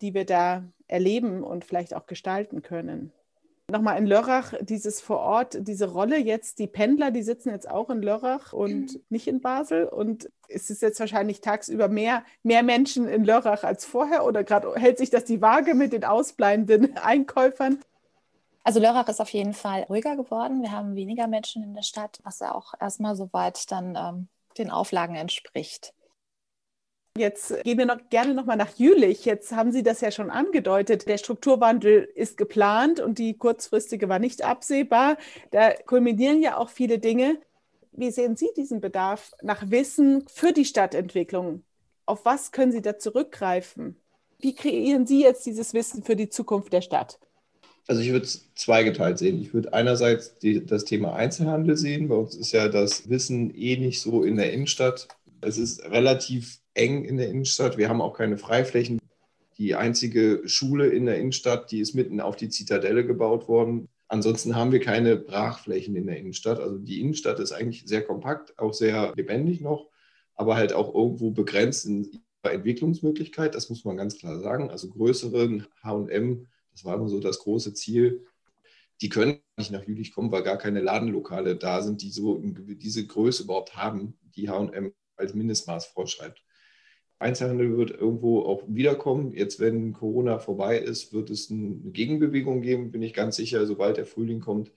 die wir da erleben und vielleicht auch gestalten können. Nochmal in Lörrach, dieses vor Ort, diese Rolle jetzt, die Pendler, die sitzen jetzt auch in Lörrach und mhm. nicht in Basel. Und ist es jetzt wahrscheinlich tagsüber mehr, mehr Menschen in Lörrach als vorher oder gerade hält sich das die Waage mit den ausbleibenden [LAUGHS] Einkäufern? Also Lörrach ist auf jeden Fall ruhiger geworden. Wir haben weniger Menschen in der Stadt, was ja auch erstmal soweit dann ähm, den Auflagen entspricht. Jetzt gehen wir noch gerne nochmal nach Jülich. Jetzt haben Sie das ja schon angedeutet. Der Strukturwandel ist geplant und die kurzfristige war nicht absehbar. Da kulminieren ja auch viele Dinge. Wie sehen Sie diesen Bedarf nach Wissen für die Stadtentwicklung? Auf was können Sie da zurückgreifen? Wie kreieren Sie jetzt dieses Wissen für die Zukunft der Stadt? Also ich würde es zweigeteilt sehen. Ich würde einerseits die, das Thema Einzelhandel sehen. Bei uns ist ja das Wissen eh nicht so in der Innenstadt. Es ist relativ eng in der Innenstadt. Wir haben auch keine Freiflächen. Die einzige Schule in der Innenstadt, die ist mitten auf die Zitadelle gebaut worden. Ansonsten haben wir keine Brachflächen in der Innenstadt. Also die Innenstadt ist eigentlich sehr kompakt, auch sehr lebendig noch, aber halt auch irgendwo begrenzt in ihrer Entwicklungsmöglichkeit. Das muss man ganz klar sagen. Also größeren H&M, das war immer so das große Ziel. Die können nicht nach Jülich kommen, weil gar keine Ladenlokale da sind, die so diese Größe überhaupt haben, die H&M als Mindestmaß vorschreibt. Einzelhandel wird irgendwo auch wiederkommen. Jetzt, wenn Corona vorbei ist, wird es eine Gegenbewegung geben, bin ich ganz sicher. Sobald der Frühling kommt,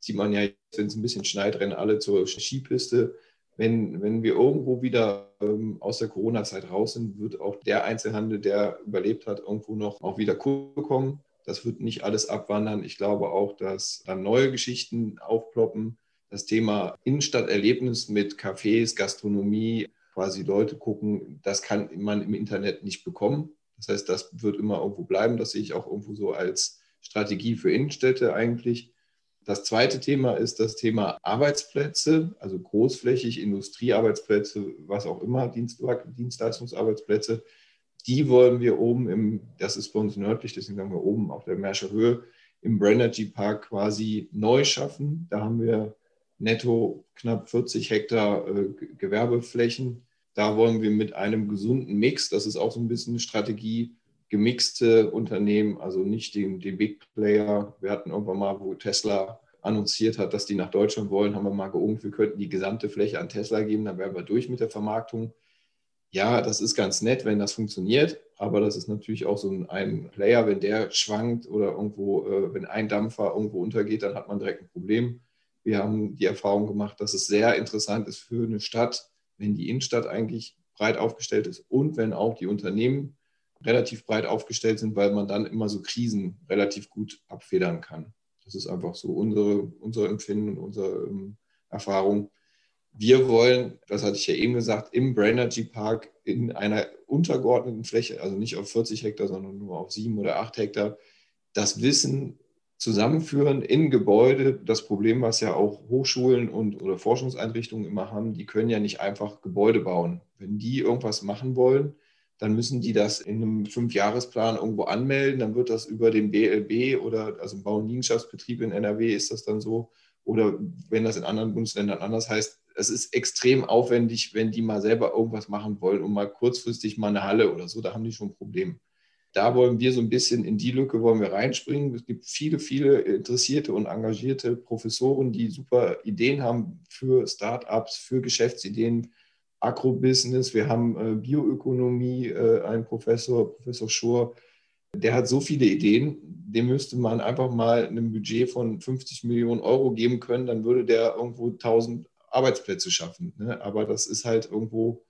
sieht man ja, wenn es ein bisschen schneit, rennen alle zur Skipiste. Wenn, wenn wir irgendwo wieder ähm, aus der Corona-Zeit raus sind, wird auch der Einzelhandel, der überlebt hat, irgendwo noch auch wieder cool bekommen. Das wird nicht alles abwandern. Ich glaube auch, dass dann neue Geschichten aufploppen. Das Thema Innenstadterlebnis mit Cafés, Gastronomie, quasi Leute gucken, das kann man im Internet nicht bekommen. Das heißt, das wird immer irgendwo bleiben. Das sehe ich auch irgendwo so als Strategie für Innenstädte eigentlich. Das zweite Thema ist das Thema Arbeitsplätze, also großflächig Industriearbeitsplätze, was auch immer, Dienstleistungsarbeitsplätze. Die wollen wir oben im, das ist bei uns nördlich, deswegen sagen wir oben auf der Märscher Höhe, im Brennergy Park quasi neu schaffen. Da haben wir netto knapp 40 Hektar äh, Gewerbeflächen. Da wollen wir mit einem gesunden Mix, das ist auch so ein bisschen eine Strategie, gemixte Unternehmen, also nicht den, den Big Player. Wir hatten irgendwann mal, wo Tesla annonciert hat, dass die nach Deutschland wollen, haben wir mal geungt, wir könnten die gesamte Fläche an Tesla geben, dann wären wir durch mit der Vermarktung. Ja, das ist ganz nett, wenn das funktioniert, aber das ist natürlich auch so ein, Player, wenn der schwankt oder irgendwo, äh, wenn ein Dampfer irgendwo untergeht, dann hat man direkt ein Problem. Wir haben die Erfahrung gemacht, dass es sehr interessant ist für eine Stadt, wenn die Innenstadt eigentlich breit aufgestellt ist und wenn auch die Unternehmen relativ breit aufgestellt sind, weil man dann immer so Krisen relativ gut abfedern kann. Das ist einfach so unsere, unser Empfinden und unsere ähm, Erfahrung. Wir wollen, das hatte ich ja eben gesagt, im Brainergy Park in einer untergeordneten Fläche, also nicht auf 40 Hektar, sondern nur auf sieben oder acht Hektar, das Wissen zusammenführen in Gebäude. Das Problem, was ja auch Hochschulen und oder Forschungseinrichtungen immer haben, die können ja nicht einfach Gebäude bauen. Wenn die irgendwas machen wollen, dann müssen die das in einem Fünfjahresplan irgendwo anmelden. Dann wird das über den BLB oder also im Bau- und Liegenschaftsbetrieb in NRW ist das dann so. Oder wenn das in anderen Bundesländern anders heißt, es ist extrem aufwendig, wenn die mal selber irgendwas machen wollen und mal kurzfristig mal eine Halle oder so, da haben die schon ein Problem. Da wollen wir so ein bisschen in die Lücke wollen wir reinspringen. Es gibt viele, viele interessierte und engagierte Professoren, die super Ideen haben für Startups, für Geschäftsideen, Agrobusiness, wir haben äh, Bioökonomie, äh, ein Professor, Professor Schur, der hat so viele Ideen, dem müsste man einfach mal ein Budget von 50 Millionen Euro geben können, dann würde der irgendwo 1000 Arbeitsplätze schaffen. Ne? Aber das ist halt irgendwo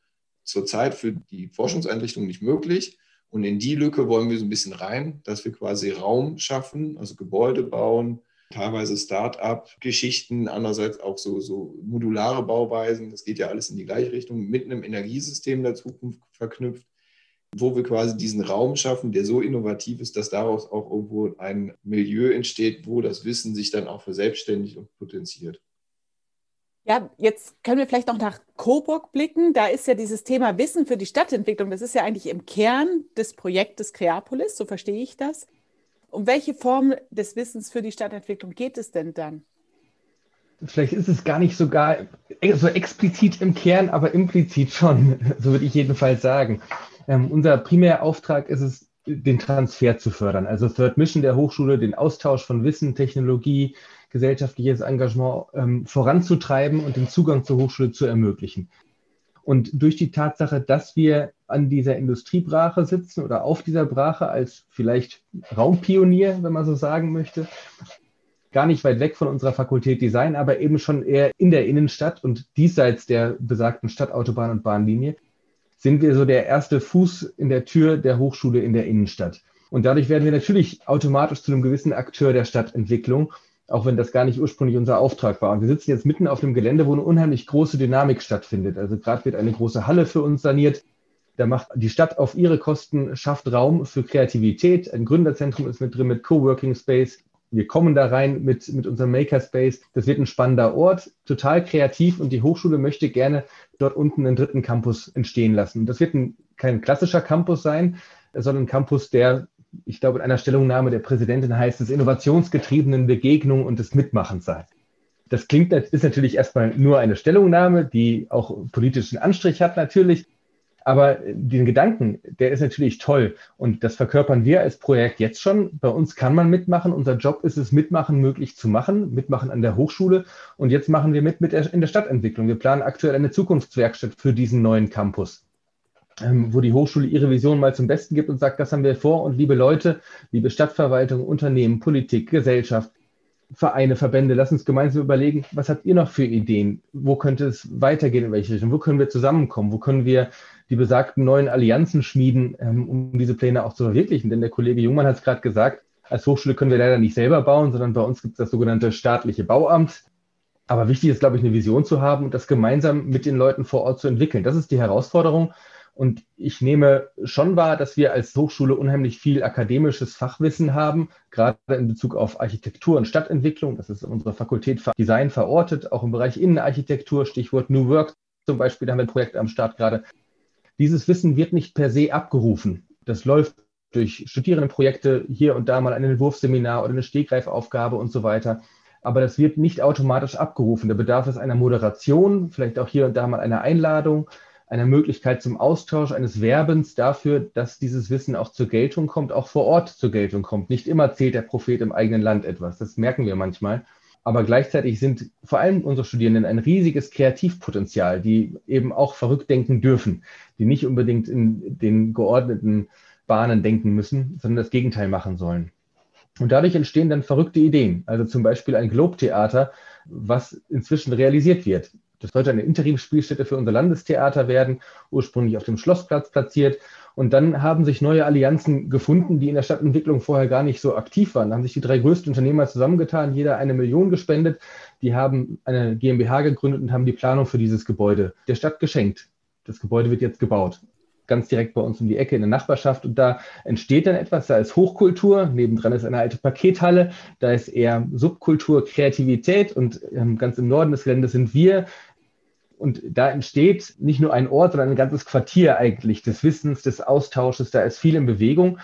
zurzeit für die Forschungseinrichtung nicht möglich. Und in die Lücke wollen wir so ein bisschen rein, dass wir quasi Raum schaffen, also Gebäude bauen, teilweise Start-up-Geschichten, andererseits auch so, so modulare Bauweisen. Das geht ja alles in die gleiche Richtung, mit einem Energiesystem der Zukunft verknüpft, wo wir quasi diesen Raum schaffen, der so innovativ ist, dass daraus auch irgendwo ein Milieu entsteht, wo das Wissen sich dann auch verselbstständigt und potenziert. Ja, jetzt können wir vielleicht noch nach Coburg blicken. Da ist ja dieses Thema Wissen für die Stadtentwicklung, das ist ja eigentlich im Kern des Projektes Creapolis, so verstehe ich das. Um welche Form des Wissens für die Stadtentwicklung geht es denn dann? Vielleicht ist es gar nicht sogar so explizit im Kern, aber implizit schon, [LAUGHS] so würde ich jedenfalls sagen. Ähm, unser primärer Auftrag ist es, den Transfer zu fördern, also Third Mission der Hochschule, den Austausch von Wissen, Technologie, gesellschaftliches Engagement ähm, voranzutreiben und den Zugang zur Hochschule zu ermöglichen. Und durch die Tatsache, dass wir an dieser Industriebrache sitzen oder auf dieser Brache als vielleicht Raumpionier, wenn man so sagen möchte, gar nicht weit weg von unserer Fakultät Design, aber eben schon eher in der Innenstadt und diesseits der besagten Stadtautobahn und Bahnlinie, sind wir so der erste Fuß in der Tür der Hochschule in der Innenstadt. Und dadurch werden wir natürlich automatisch zu einem gewissen Akteur der Stadtentwicklung auch wenn das gar nicht ursprünglich unser Auftrag war. Und wir sitzen jetzt mitten auf dem Gelände, wo eine unheimlich große Dynamik stattfindet. Also gerade wird eine große Halle für uns saniert. Da macht die Stadt auf ihre Kosten, schafft Raum für Kreativität. Ein Gründerzentrum ist mit drin mit Coworking Space. Wir kommen da rein mit, mit unserem Makerspace. Das wird ein spannender Ort, total kreativ und die Hochschule möchte gerne dort unten einen dritten Campus entstehen lassen. Das wird ein, kein klassischer Campus sein, sondern ein Campus, der ich glaube, in einer Stellungnahme der Präsidentin heißt es, innovationsgetriebenen Begegnung und des Mitmachens sei. Das klingt, ist natürlich erstmal nur eine Stellungnahme, die auch politischen Anstrich hat natürlich. Aber den Gedanken, der ist natürlich toll. Und das verkörpern wir als Projekt jetzt schon. Bei uns kann man mitmachen. Unser Job ist es, mitmachen möglich zu machen, mitmachen an der Hochschule. Und jetzt machen wir mit, mit in der Stadtentwicklung. Wir planen aktuell eine Zukunftswerkstatt für diesen neuen Campus wo die Hochschule ihre Vision mal zum Besten gibt und sagt, das haben wir vor und liebe Leute, liebe Stadtverwaltung, Unternehmen, Politik, Gesellschaft, Vereine, Verbände, lass uns gemeinsam überlegen, was habt ihr noch für Ideen? Wo könnte es weitergehen, in welche Richtung? Wo können wir zusammenkommen? Wo können wir die besagten neuen Allianzen schmieden, ähm, um diese Pläne auch zu verwirklichen? Denn der Kollege Jungmann hat es gerade gesagt, als Hochschule können wir leider nicht selber bauen, sondern bei uns gibt es das sogenannte staatliche Bauamt. Aber wichtig ist, glaube ich, eine Vision zu haben und das gemeinsam mit den Leuten vor Ort zu entwickeln. Das ist die Herausforderung. Und ich nehme schon wahr, dass wir als Hochschule unheimlich viel akademisches Fachwissen haben, gerade in Bezug auf Architektur und Stadtentwicklung. Das ist unsere Fakultät für Design verortet, auch im Bereich Innenarchitektur, Stichwort New Work zum Beispiel, da haben wir ein Projekt am Start gerade. Dieses Wissen wird nicht per se abgerufen. Das läuft durch Studierendenprojekte, hier und da mal ein Entwurfsseminar oder eine Stegreifaufgabe und so weiter. Aber das wird nicht automatisch abgerufen. Da bedarf es einer Moderation, vielleicht auch hier und da mal einer Einladung einer Möglichkeit zum Austausch, eines Werbens dafür, dass dieses Wissen auch zur Geltung kommt, auch vor Ort zur Geltung kommt. Nicht immer zählt der Prophet im eigenen Land etwas. Das merken wir manchmal. Aber gleichzeitig sind vor allem unsere Studierenden ein riesiges Kreativpotenzial, die eben auch verrückt denken dürfen, die nicht unbedingt in den geordneten Bahnen denken müssen, sondern das Gegenteil machen sollen. Und dadurch entstehen dann verrückte Ideen. Also zum Beispiel ein Globe-Theater, was inzwischen realisiert wird. Das sollte eine Interimsspielstätte für unser Landestheater werden, ursprünglich auf dem Schlossplatz platziert. Und dann haben sich neue Allianzen gefunden, die in der Stadtentwicklung vorher gar nicht so aktiv waren. Da haben sich die drei größten Unternehmer zusammengetan, jeder eine Million gespendet. Die haben eine GmbH gegründet und haben die Planung für dieses Gebäude der Stadt geschenkt. Das Gebäude wird jetzt gebaut ganz direkt bei uns um die Ecke in der Nachbarschaft. Und da entsteht dann etwas, da ist Hochkultur, nebendran ist eine alte Pakethalle, da ist eher Subkultur, Kreativität und ähm, ganz im Norden des Geländes sind wir. Und da entsteht nicht nur ein Ort, sondern ein ganzes Quartier eigentlich des Wissens, des Austausches. Da ist viel in Bewegung.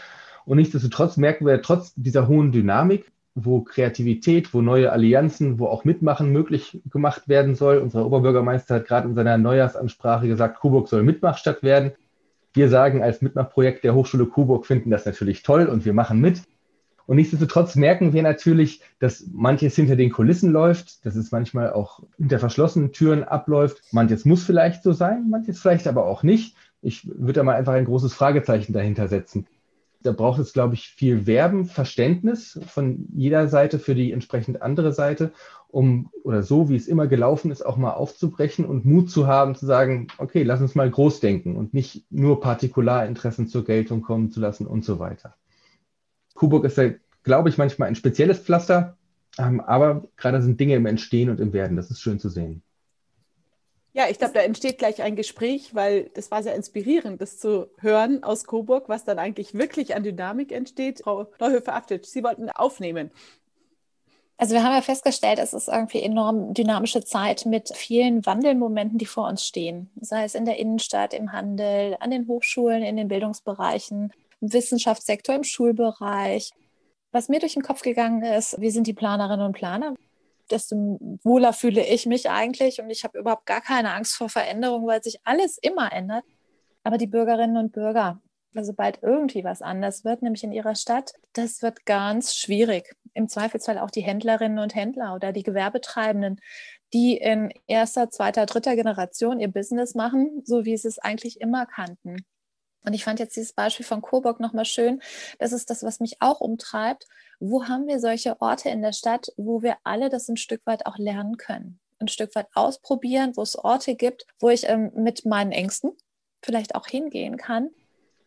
Und nichtsdestotrotz merken wir trotz dieser hohen Dynamik, wo Kreativität, wo neue Allianzen, wo auch Mitmachen möglich gemacht werden soll. Unser Oberbürgermeister hat gerade in seiner Neujahrsansprache gesagt, Coburg soll Mitmachstadt werden. Wir sagen als Mitmachprojekt der Hochschule Coburg finden das natürlich toll und wir machen mit. Und nichtsdestotrotz merken wir natürlich, dass manches hinter den Kulissen läuft, dass es manchmal auch hinter verschlossenen Türen abläuft. Manches muss vielleicht so sein, manches vielleicht aber auch nicht. Ich würde da mal einfach ein großes Fragezeichen dahinter setzen. Da braucht es, glaube ich, viel Werben, Verständnis von jeder Seite für die entsprechend andere Seite, um oder so, wie es immer gelaufen ist, auch mal aufzubrechen und Mut zu haben, zu sagen, okay, lass uns mal groß denken und nicht nur Partikularinteressen zur Geltung kommen zu lassen und so weiter. Coburg ist ja, glaube ich, manchmal ein spezielles Pflaster, ähm, aber gerade sind Dinge im Entstehen und im Werden. Das ist schön zu sehen. Ja, ich glaube, da entsteht gleich ein Gespräch, weil das war sehr inspirierend, das zu hören aus Coburg, was dann eigentlich wirklich an Dynamik entsteht. Frau Neuhöfer-Aftet, Sie wollten aufnehmen. Also wir haben ja festgestellt, es ist irgendwie enorm dynamische Zeit mit vielen Wandelmomenten, die vor uns stehen. Sei es in der Innenstadt, im Handel, an den Hochschulen, in den Bildungsbereichen Wissenschaftssektor, im Schulbereich. Was mir durch den Kopf gegangen ist, wir sind die Planerinnen und Planer, desto wohler fühle ich mich eigentlich und ich habe überhaupt gar keine Angst vor Veränderung, weil sich alles immer ändert. Aber die Bürgerinnen und Bürger, also sobald irgendwie was anders wird, nämlich in ihrer Stadt, das wird ganz schwierig. Im Zweifelsfall auch die Händlerinnen und Händler oder die Gewerbetreibenden, die in erster, zweiter, dritter Generation ihr Business machen, so wie sie es eigentlich immer kannten. Und ich fand jetzt dieses Beispiel von Coburg nochmal schön. Das ist das, was mich auch umtreibt. Wo haben wir solche Orte in der Stadt, wo wir alle das ein Stück weit auch lernen können? Ein Stück weit ausprobieren, wo es Orte gibt, wo ich ähm, mit meinen Ängsten vielleicht auch hingehen kann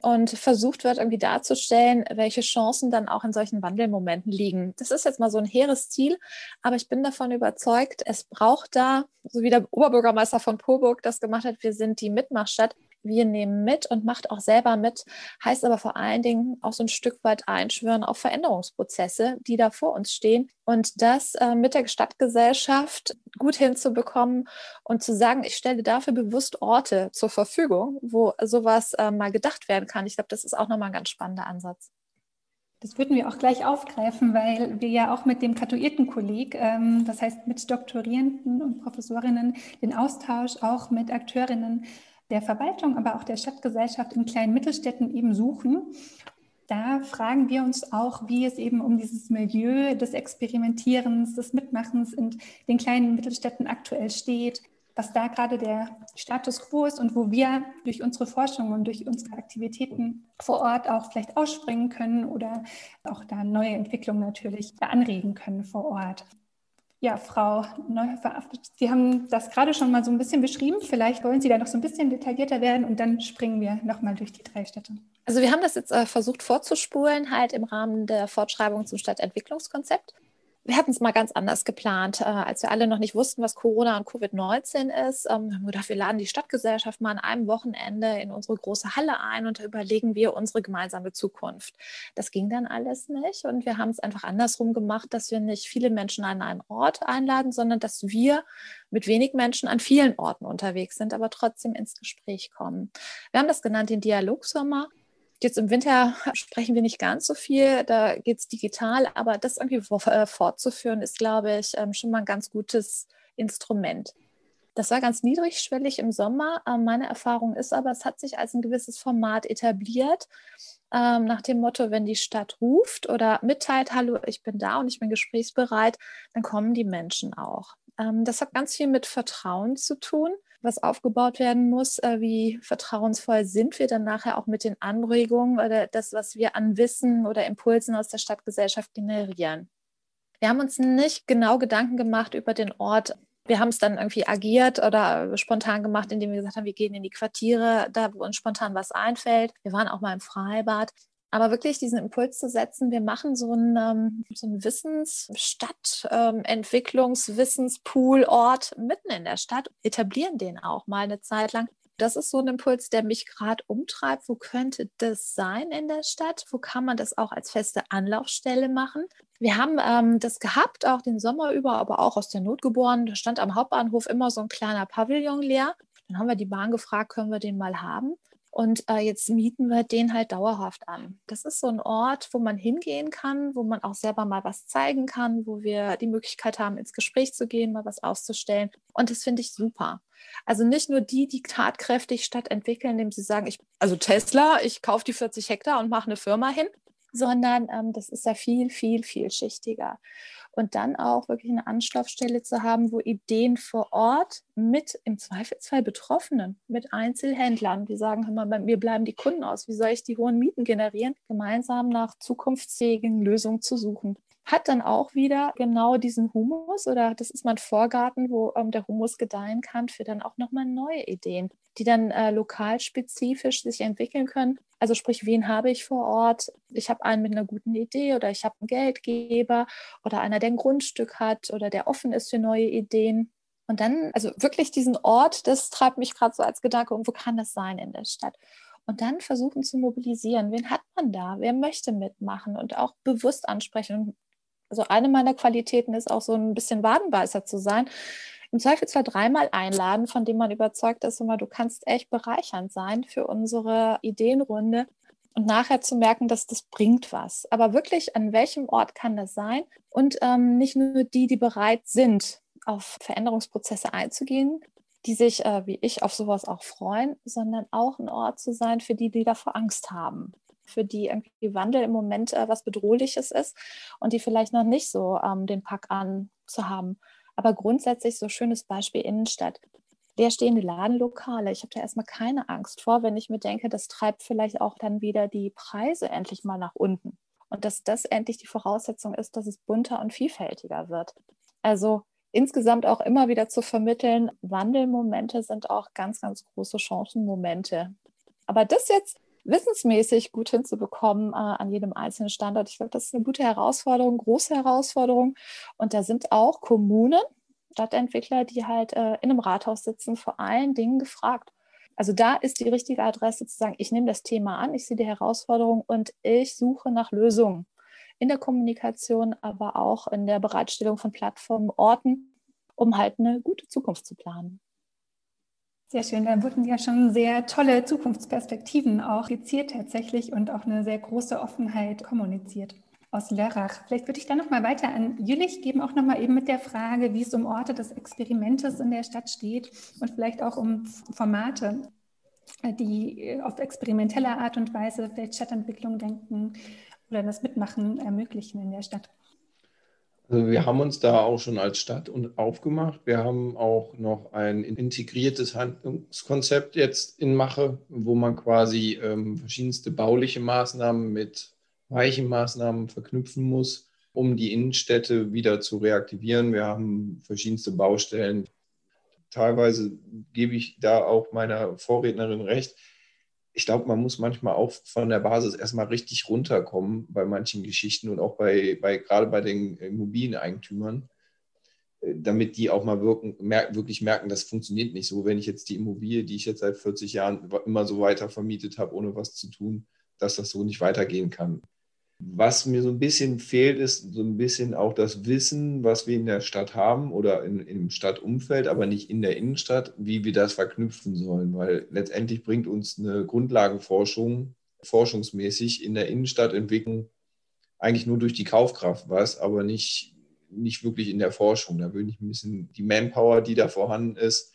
und versucht wird, irgendwie darzustellen, welche Chancen dann auch in solchen Wandelmomenten liegen. Das ist jetzt mal so ein hehres Ziel, aber ich bin davon überzeugt, es braucht da, so wie der Oberbürgermeister von Coburg das gemacht hat, wir sind die Mitmachstadt, wir nehmen mit und macht auch selber mit, heißt aber vor allen Dingen auch so ein Stück weit einschwören auf Veränderungsprozesse, die da vor uns stehen und das äh, mit der Stadtgesellschaft gut hinzubekommen und zu sagen, ich stelle dafür bewusst Orte zur Verfügung, wo sowas äh, mal gedacht werden kann. Ich glaube, das ist auch nochmal ein ganz spannender Ansatz. Das würden wir auch gleich aufgreifen, weil wir ja auch mit dem Graduiertenkolleg, ähm, das heißt mit Doktorierenden und Professorinnen, den Austausch auch mit Akteurinnen der Verwaltung, aber auch der Stadtgesellschaft in kleinen Mittelstädten eben suchen. Da fragen wir uns auch, wie es eben um dieses Milieu des Experimentierens, des Mitmachens in den kleinen Mittelstädten aktuell steht, was da gerade der Status quo ist und wo wir durch unsere Forschung und durch unsere Aktivitäten vor Ort auch vielleicht ausspringen können oder auch da neue Entwicklungen natürlich anregen können vor Ort. Ja, Frau Neuhofer, Sie haben das gerade schon mal so ein bisschen beschrieben. Vielleicht wollen Sie da noch so ein bisschen detaillierter werden und dann springen wir nochmal durch die drei Städte. Also wir haben das jetzt äh, versucht vorzuspulen, halt im Rahmen der Fortschreibung zum Stadtentwicklungskonzept. Wir hatten es mal ganz anders geplant, äh, als wir alle noch nicht wussten, was Corona und Covid-19 ist. Ähm, wir haben gedacht, wir laden die Stadtgesellschaft mal an einem Wochenende in unsere große Halle ein und da überlegen wir unsere gemeinsame Zukunft. Das ging dann alles nicht und wir haben es einfach andersrum gemacht, dass wir nicht viele Menschen an einen Ort einladen, sondern dass wir mit wenig Menschen an vielen Orten unterwegs sind, aber trotzdem ins Gespräch kommen. Wir haben das genannt den Dialogsommer. Jetzt im Winter [LAUGHS] sprechen wir nicht ganz so viel, da geht es digital, aber das irgendwie äh, fortzuführen, ist, glaube ich, ähm, schon mal ein ganz gutes Instrument. Das war ganz niedrigschwellig im Sommer. Ähm, meine Erfahrung ist aber, es hat sich als ein gewisses Format etabliert, ähm, nach dem Motto, wenn die Stadt ruft oder mitteilt, hallo, ich bin da und ich bin gesprächsbereit, dann kommen die Menschen auch. Das hat ganz viel mit Vertrauen zu tun was aufgebaut werden muss. Äh, wie vertrauensvoll sind wir dann nachher auch mit den Anregungen oder das, was wir an Wissen oder Impulsen aus der Stadtgesellschaft generieren? Wir haben uns nicht genau Gedanken gemacht über den Ort. Wir haben es dann irgendwie agiert oder spontan gemacht, indem wir gesagt haben, wir gehen in die Quartiere, da wo uns spontan was einfällt. Wir waren auch mal im Freibad. Aber wirklich diesen Impuls zu setzen, wir machen so einen, ähm, so einen Wissensstadt, ähm, Entwicklungswissenspool-Ort mitten in der Stadt, etablieren den auch mal eine Zeit lang. Das ist so ein Impuls, der mich gerade umtreibt. Wo könnte das sein in der Stadt? Wo kann man das auch als feste Anlaufstelle machen? Wir haben ähm, das gehabt, auch den Sommer über, aber auch aus der Not geboren. Da stand am Hauptbahnhof immer so ein kleiner Pavillon leer. Dann haben wir die Bahn gefragt, können wir den mal haben? Und äh, jetzt mieten wir den halt dauerhaft an. Das ist so ein Ort, wo man hingehen kann, wo man auch selber mal was zeigen kann, wo wir die Möglichkeit haben, ins Gespräch zu gehen, mal was auszustellen. Und das finde ich super. Also nicht nur die, die tatkräftig statt entwickeln, indem sie sagen, ich, also Tesla, ich kaufe die 40 Hektar und mache eine Firma hin, sondern ähm, das ist ja viel, viel, vielschichtiger. Und dann auch wirklich eine Anschlafstelle zu haben, wo Ideen vor Ort mit im Zweifelsfall Betroffenen, mit Einzelhändlern, die sagen, hör mal, bei mir bleiben die Kunden aus, wie soll ich die hohen Mieten generieren, gemeinsam nach zukunftsfähigen Lösungen zu suchen hat dann auch wieder genau diesen Humus oder das ist mein Vorgarten, wo ähm, der Humus gedeihen kann, für dann auch nochmal neue Ideen, die dann äh, lokal spezifisch sich entwickeln können. Also sprich, wen habe ich vor Ort? Ich habe einen mit einer guten Idee oder ich habe einen Geldgeber oder einer, der ein Grundstück hat oder der offen ist für neue Ideen. Und dann, also wirklich diesen Ort, das treibt mich gerade so als Gedanke um, wo kann das sein in der Stadt? und dann versuchen zu mobilisieren. Wen hat man da? Wer möchte mitmachen und auch bewusst ansprechen also eine meiner Qualitäten ist auch so ein bisschen Wadenbeißer zu sein. Im Zweifelsfall dreimal einladen, von dem man überzeugt ist, immer, du kannst echt bereichernd sein für unsere Ideenrunde und nachher zu merken, dass das bringt was. Aber wirklich, an welchem Ort kann das sein? Und ähm, nicht nur die, die bereit sind, auf Veränderungsprozesse einzugehen, die sich, äh, wie ich, auf sowas auch freuen, sondern auch ein Ort zu sein für die, die davor Angst haben für die irgendwie Wandel im Moment äh, was Bedrohliches ist und die vielleicht noch nicht so ähm, den Pack an zu haben. Aber grundsätzlich so schönes Beispiel Innenstadt. Leerstehende Ladenlokale. Ich habe da erstmal keine Angst vor, wenn ich mir denke, das treibt vielleicht auch dann wieder die Preise endlich mal nach unten. Und dass das endlich die Voraussetzung ist, dass es bunter und vielfältiger wird. Also insgesamt auch immer wieder zu vermitteln, Wandelmomente sind auch ganz, ganz große Chancenmomente. Aber das jetzt wissensmäßig gut hinzubekommen äh, an jedem einzelnen Standort. Ich glaube, das ist eine gute Herausforderung, große Herausforderung. Und da sind auch Kommunen, Stadtentwickler, die halt äh, in einem Rathaus sitzen, vor allen Dingen gefragt. Also da ist die richtige Adresse zu sagen, ich nehme das Thema an, ich sehe die Herausforderung und ich suche nach Lösungen in der Kommunikation, aber auch in der Bereitstellung von Plattformen, Orten, um halt eine gute Zukunft zu planen. Sehr schön. Da wurden ja schon sehr tolle Zukunftsperspektiven auch skizziert tatsächlich und auch eine sehr große Offenheit kommuniziert aus Lörrach. Vielleicht würde ich dann nochmal weiter an Jülich geben, auch nochmal eben mit der Frage, wie es um Orte des Experimentes in der Stadt steht und vielleicht auch um Formate, die auf experimentelle Art und Weise vielleicht Stadtentwicklung denken oder das Mitmachen ermöglichen in der Stadt. Also wir haben uns da auch schon als Stadt aufgemacht. Wir haben auch noch ein integriertes Handlungskonzept jetzt in Mache, wo man quasi ähm, verschiedenste bauliche Maßnahmen mit weichen Maßnahmen verknüpfen muss, um die Innenstädte wieder zu reaktivieren. Wir haben verschiedenste Baustellen. Teilweise gebe ich da auch meiner Vorrednerin recht ich glaube, man muss manchmal auch von der Basis erstmal richtig runterkommen bei manchen Geschichten und auch bei, bei gerade bei den Immobilieneigentümern, äh, damit die auch mal wirken, mer wirklich merken, das funktioniert nicht so, wenn ich jetzt die Immobilie, die ich jetzt seit 40 Jahren immer so weiter vermietet habe, ohne was zu tun, dass das so nicht weitergehen kann. Was mir so ein bisschen fehlt, ist so ein bisschen auch das Wissen, was wir in der Stadt haben oder in, im Stadtumfeld, aber nicht in der Innenstadt, wie wir das verknüpfen sollen. Weil letztendlich bringt uns eine Grundlagenforschung forschungsmäßig in der Innenstadtentwicklung eigentlich nur durch die Kaufkraft was, aber nicht, nicht wirklich in der Forschung. Da würde ich ein bisschen die Manpower, die da vorhanden ist,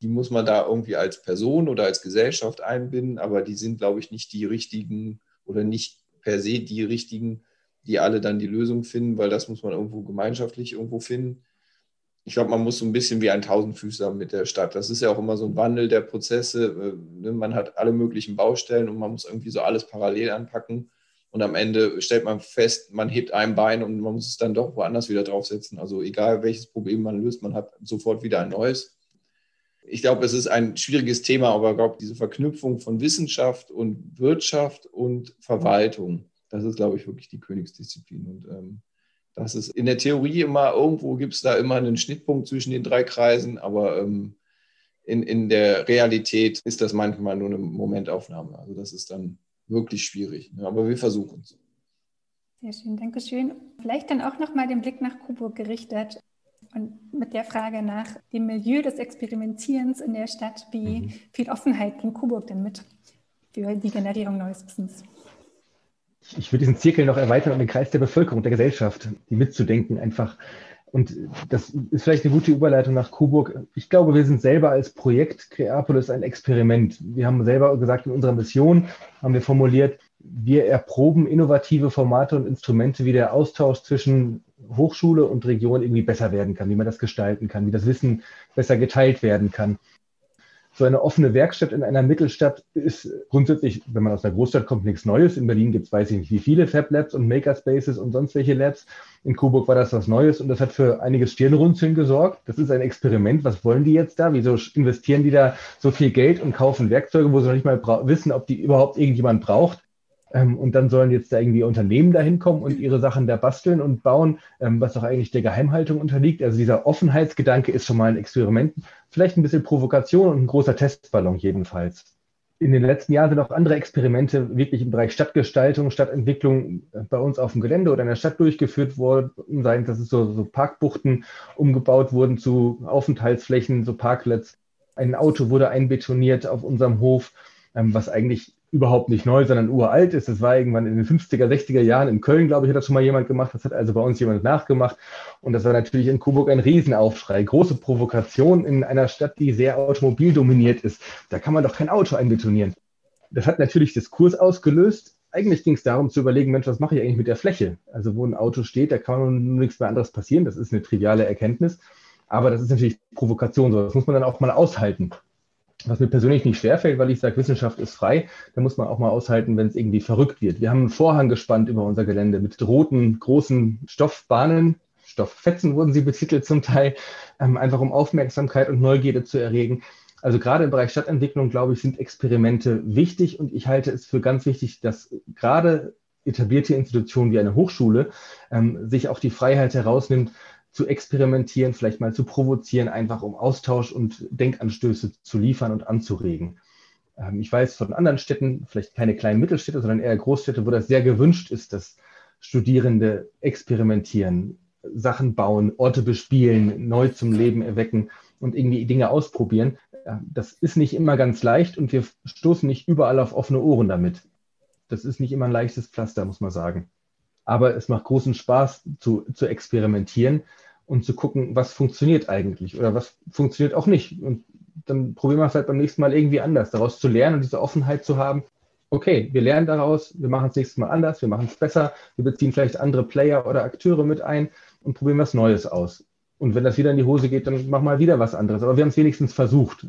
die muss man da irgendwie als Person oder als Gesellschaft einbinden, aber die sind, glaube ich, nicht die richtigen oder nicht per se die richtigen, die alle dann die Lösung finden, weil das muss man irgendwo gemeinschaftlich irgendwo finden. Ich glaube, man muss so ein bisschen wie ein Tausendfüßler mit der Stadt. Das ist ja auch immer so ein Wandel der Prozesse. Äh, ne, man hat alle möglichen Baustellen und man muss irgendwie so alles parallel anpacken. Und am Ende stellt man fest, man hebt ein Bein und man muss es dann doch woanders wieder draufsetzen. Also egal welches Problem man löst, man hat sofort wieder ein neues. Ich glaube, es ist ein schwieriges Thema, aber ich glaube, diese Verknüpfung von Wissenschaft und Wirtschaft und Verwaltung, das ist, glaube ich, wirklich die Königsdisziplin. Und ähm, das ist in der Theorie immer, irgendwo gibt es da immer einen Schnittpunkt zwischen den drei Kreisen, aber ähm, in, in der Realität ist das manchmal nur eine Momentaufnahme. Also das ist dann wirklich schwierig. Ja, aber wir versuchen es. Sehr schön, danke schön. Vielleicht dann auch nochmal den Blick nach Coburg gerichtet. Und mit der Frage nach dem Milieu des Experimentierens in der Stadt, wie mhm. viel Offenheit bringt Coburg denn mit für die Generierung neues Wissens? Ich würde diesen Zirkel noch erweitern um den Kreis der Bevölkerung, der Gesellschaft, die mitzudenken einfach. Und das ist vielleicht eine gute Überleitung nach Coburg. Ich glaube, wir sind selber als Projekt Creapolis ein Experiment. Wir haben selber gesagt, in unserer Mission haben wir formuliert, wir erproben innovative Formate und Instrumente, wie der Austausch zwischen Hochschule und Region irgendwie besser werden kann, wie man das gestalten kann, wie das Wissen besser geteilt werden kann. So eine offene Werkstatt in einer Mittelstadt ist grundsätzlich, wenn man aus einer Großstadt kommt, nichts Neues. In Berlin gibt es, weiß ich nicht, wie viele Fab Labs und Makerspaces und sonst welche Labs. In Coburg war das was Neues und das hat für einiges Stirnrunzeln gesorgt. Das ist ein Experiment. Was wollen die jetzt da? Wieso investieren die da so viel Geld und kaufen Werkzeuge, wo sie noch nicht mal wissen, ob die überhaupt irgendjemand braucht? Ähm, und dann sollen jetzt da irgendwie Unternehmen dahin kommen und ihre Sachen da basteln und bauen, ähm, was doch eigentlich der Geheimhaltung unterliegt. Also dieser Offenheitsgedanke ist schon mal ein Experiment. Vielleicht ein bisschen Provokation und ein großer Testballon jedenfalls. In den letzten Jahren sind auch andere Experimente wirklich im Bereich Stadtgestaltung, Stadtentwicklung äh, bei uns auf dem Gelände oder in der Stadt durchgeführt worden, seien dass es so, so Parkbuchten umgebaut wurden zu Aufenthaltsflächen, so Parklets. Ein Auto wurde einbetoniert auf unserem Hof, ähm, was eigentlich überhaupt nicht neu, sondern uralt ist. Das war irgendwann in den 50er, 60er Jahren in Köln, glaube ich, hat das schon mal jemand gemacht. Das hat also bei uns jemand nachgemacht. Und das war natürlich in Coburg ein Riesenaufschrei. Große Provokation in einer Stadt, die sehr automobildominiert ist. Da kann man doch kein Auto einbetonieren. Das hat natürlich Diskurs ausgelöst. Eigentlich ging es darum zu überlegen, Mensch, was mache ich eigentlich mit der Fläche? Also wo ein Auto steht, da kann nichts mehr anderes passieren. Das ist eine triviale Erkenntnis. Aber das ist natürlich Provokation. Das muss man dann auch mal aushalten was mir persönlich nicht schwerfällt, weil ich sage, Wissenschaft ist frei. Da muss man auch mal aushalten, wenn es irgendwie verrückt wird. Wir haben einen Vorhang gespannt über unser Gelände mit roten, großen Stoffbahnen. Stofffetzen wurden sie betitelt zum Teil, ähm, einfach um Aufmerksamkeit und Neugierde zu erregen. Also gerade im Bereich Stadtentwicklung, glaube ich, sind Experimente wichtig und ich halte es für ganz wichtig, dass gerade etablierte Institutionen wie eine Hochschule ähm, sich auch die Freiheit herausnimmt, zu experimentieren, vielleicht mal zu provozieren, einfach um Austausch und Denkanstöße zu liefern und anzuregen. Ähm, ich weiß von anderen Städten, vielleicht keine kleinen Mittelstädte, sondern eher Großstädte, wo das sehr gewünscht ist, dass Studierende experimentieren, Sachen bauen, Orte bespielen, neu zum Leben erwecken und irgendwie Dinge ausprobieren. Das ist nicht immer ganz leicht und wir stoßen nicht überall auf offene Ohren damit. Das ist nicht immer ein leichtes Pflaster, muss man sagen. Aber es macht großen Spaß zu, zu experimentieren und zu gucken, was funktioniert eigentlich oder was funktioniert auch nicht. Und dann probieren wir es halt beim nächsten Mal irgendwie anders, daraus zu lernen und diese Offenheit zu haben. Okay, wir lernen daraus, wir machen es nächstes Mal anders, wir machen es besser, wir beziehen vielleicht andere Player oder Akteure mit ein und probieren was Neues aus. Und wenn das wieder in die Hose geht, dann machen wir wieder was anderes. Aber wir haben es wenigstens versucht.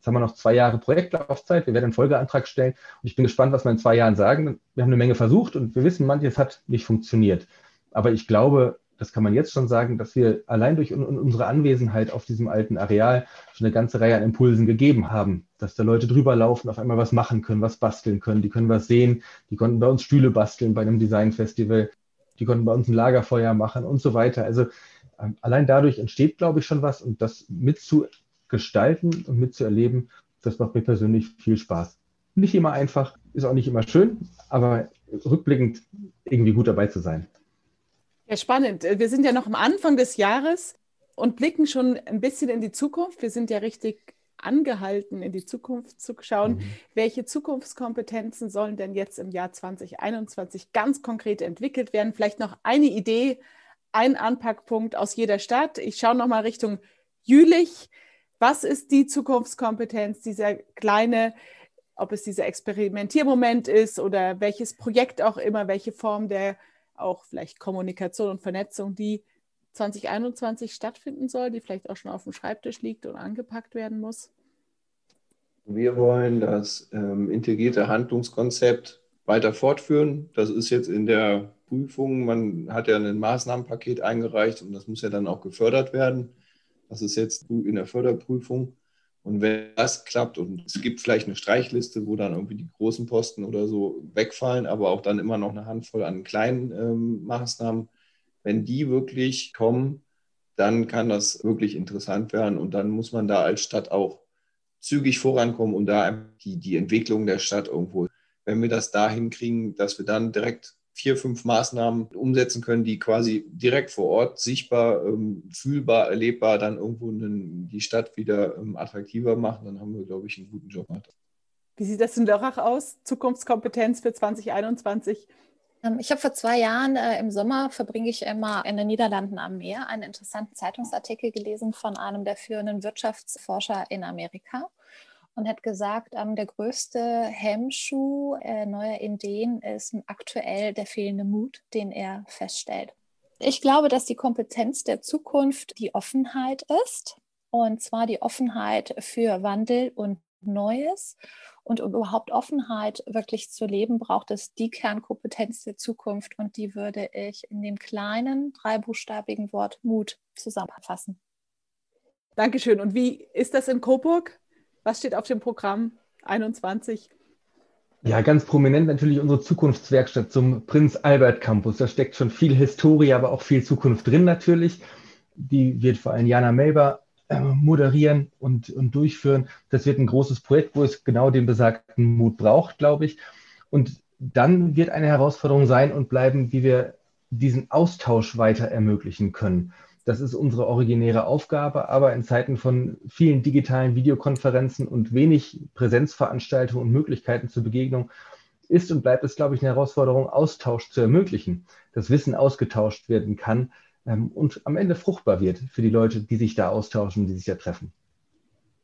Jetzt haben wir noch zwei Jahre Projektlaufzeit. Wir werden einen Folgeantrag stellen. Und ich bin gespannt, was wir in zwei Jahren sagen. Wir haben eine Menge versucht und wir wissen, manches hat nicht funktioniert. Aber ich glaube, das kann man jetzt schon sagen, dass wir allein durch unsere Anwesenheit auf diesem alten Areal schon eine ganze Reihe an Impulsen gegeben haben, dass da Leute drüber laufen, auf einmal was machen können, was basteln können, die können was sehen, die konnten bei uns Stühle basteln bei einem Designfestival, die konnten bei uns ein Lagerfeuer machen und so weiter. Also ähm, allein dadurch entsteht, glaube ich, schon was und das mitzugestalten und mitzuerleben, das macht mir persönlich viel Spaß. Nicht immer einfach, ist auch nicht immer schön, aber rückblickend irgendwie gut dabei zu sein. Ja, spannend. Wir sind ja noch am Anfang des Jahres und blicken schon ein bisschen in die Zukunft. Wir sind ja richtig angehalten, in die Zukunft zu schauen. Mhm. Welche Zukunftskompetenzen sollen denn jetzt im Jahr 2021 ganz konkret entwickelt werden? Vielleicht noch eine Idee, ein Anpackpunkt aus jeder Stadt. Ich schaue nochmal Richtung Jülich. Was ist die Zukunftskompetenz, dieser kleine, ob es dieser Experimentiermoment ist oder welches Projekt auch immer, welche Form der auch vielleicht Kommunikation und Vernetzung, die 2021 stattfinden soll, die vielleicht auch schon auf dem Schreibtisch liegt und angepackt werden muss? Wir wollen das ähm, integrierte Handlungskonzept weiter fortführen. Das ist jetzt in der Prüfung. Man hat ja ein Maßnahmenpaket eingereicht und das muss ja dann auch gefördert werden. Das ist jetzt in der Förderprüfung. Und wenn das klappt und es gibt vielleicht eine Streichliste, wo dann irgendwie die großen Posten oder so wegfallen, aber auch dann immer noch eine Handvoll an kleinen ähm, Maßnahmen, wenn die wirklich kommen, dann kann das wirklich interessant werden und dann muss man da als Stadt auch zügig vorankommen und da die, die Entwicklung der Stadt irgendwo, wenn wir das da hinkriegen, dass wir dann direkt vier, fünf Maßnahmen umsetzen können, die quasi direkt vor Ort sichtbar, ähm, fühlbar, erlebbar dann irgendwo die Stadt wieder ähm, attraktiver machen, dann haben wir, glaube ich, einen guten Job gemacht. Wie sieht das in Lörrach aus? Zukunftskompetenz für 2021? Ähm, ich habe vor zwei Jahren äh, im Sommer verbringe ich immer in den Niederlanden am Meer einen interessanten Zeitungsartikel gelesen von einem der führenden Wirtschaftsforscher in Amerika und hat gesagt, ähm, der größte Hemmschuh äh, neuer Ideen ist aktuell der fehlende Mut, den er feststellt. Ich glaube, dass die Kompetenz der Zukunft die Offenheit ist, und zwar die Offenheit für Wandel und Neues. Und um überhaupt Offenheit wirklich zu leben, braucht es die Kernkompetenz der Zukunft. Und die würde ich in dem kleinen, dreibuchstabigen Wort Mut zusammenfassen. Dankeschön. Und wie ist das in Coburg? Was steht auf dem Programm 21? Ja, ganz prominent natürlich unsere Zukunftswerkstatt zum Prinz Albert Campus. Da steckt schon viel Historie, aber auch viel Zukunft drin natürlich. Die wird vor allem Jana Melber äh, moderieren und, und durchführen. Das wird ein großes Projekt, wo es genau den besagten Mut braucht, glaube ich. Und dann wird eine Herausforderung sein und bleiben, wie wir diesen Austausch weiter ermöglichen können. Das ist unsere originäre Aufgabe, aber in Zeiten von vielen digitalen Videokonferenzen und wenig Präsenzveranstaltungen und Möglichkeiten zur Begegnung ist und bleibt es, glaube ich, eine Herausforderung, Austausch zu ermöglichen, dass Wissen ausgetauscht werden kann ähm, und am Ende fruchtbar wird für die Leute, die sich da austauschen, die sich da treffen.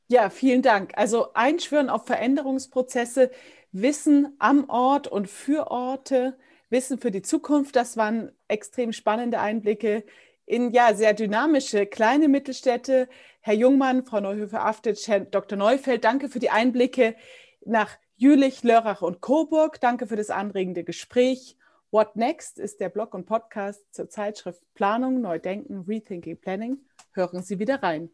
Ja, vielen Dank. Also einschwören auf Veränderungsprozesse, Wissen am Ort und für Orte, Wissen für die Zukunft, das waren extrem spannende Einblicke in ja sehr dynamische kleine Mittelstädte. Herr Jungmann, Frau Neuhöfer-Aftitsch, Herr Dr. Neufeld, danke für die Einblicke nach Jülich, Lörrach und Coburg. Danke für das anregende Gespräch. What Next ist der Blog und Podcast zur Zeitschrift Planung, Neudenken, Rethinking Planning. Hören Sie wieder rein.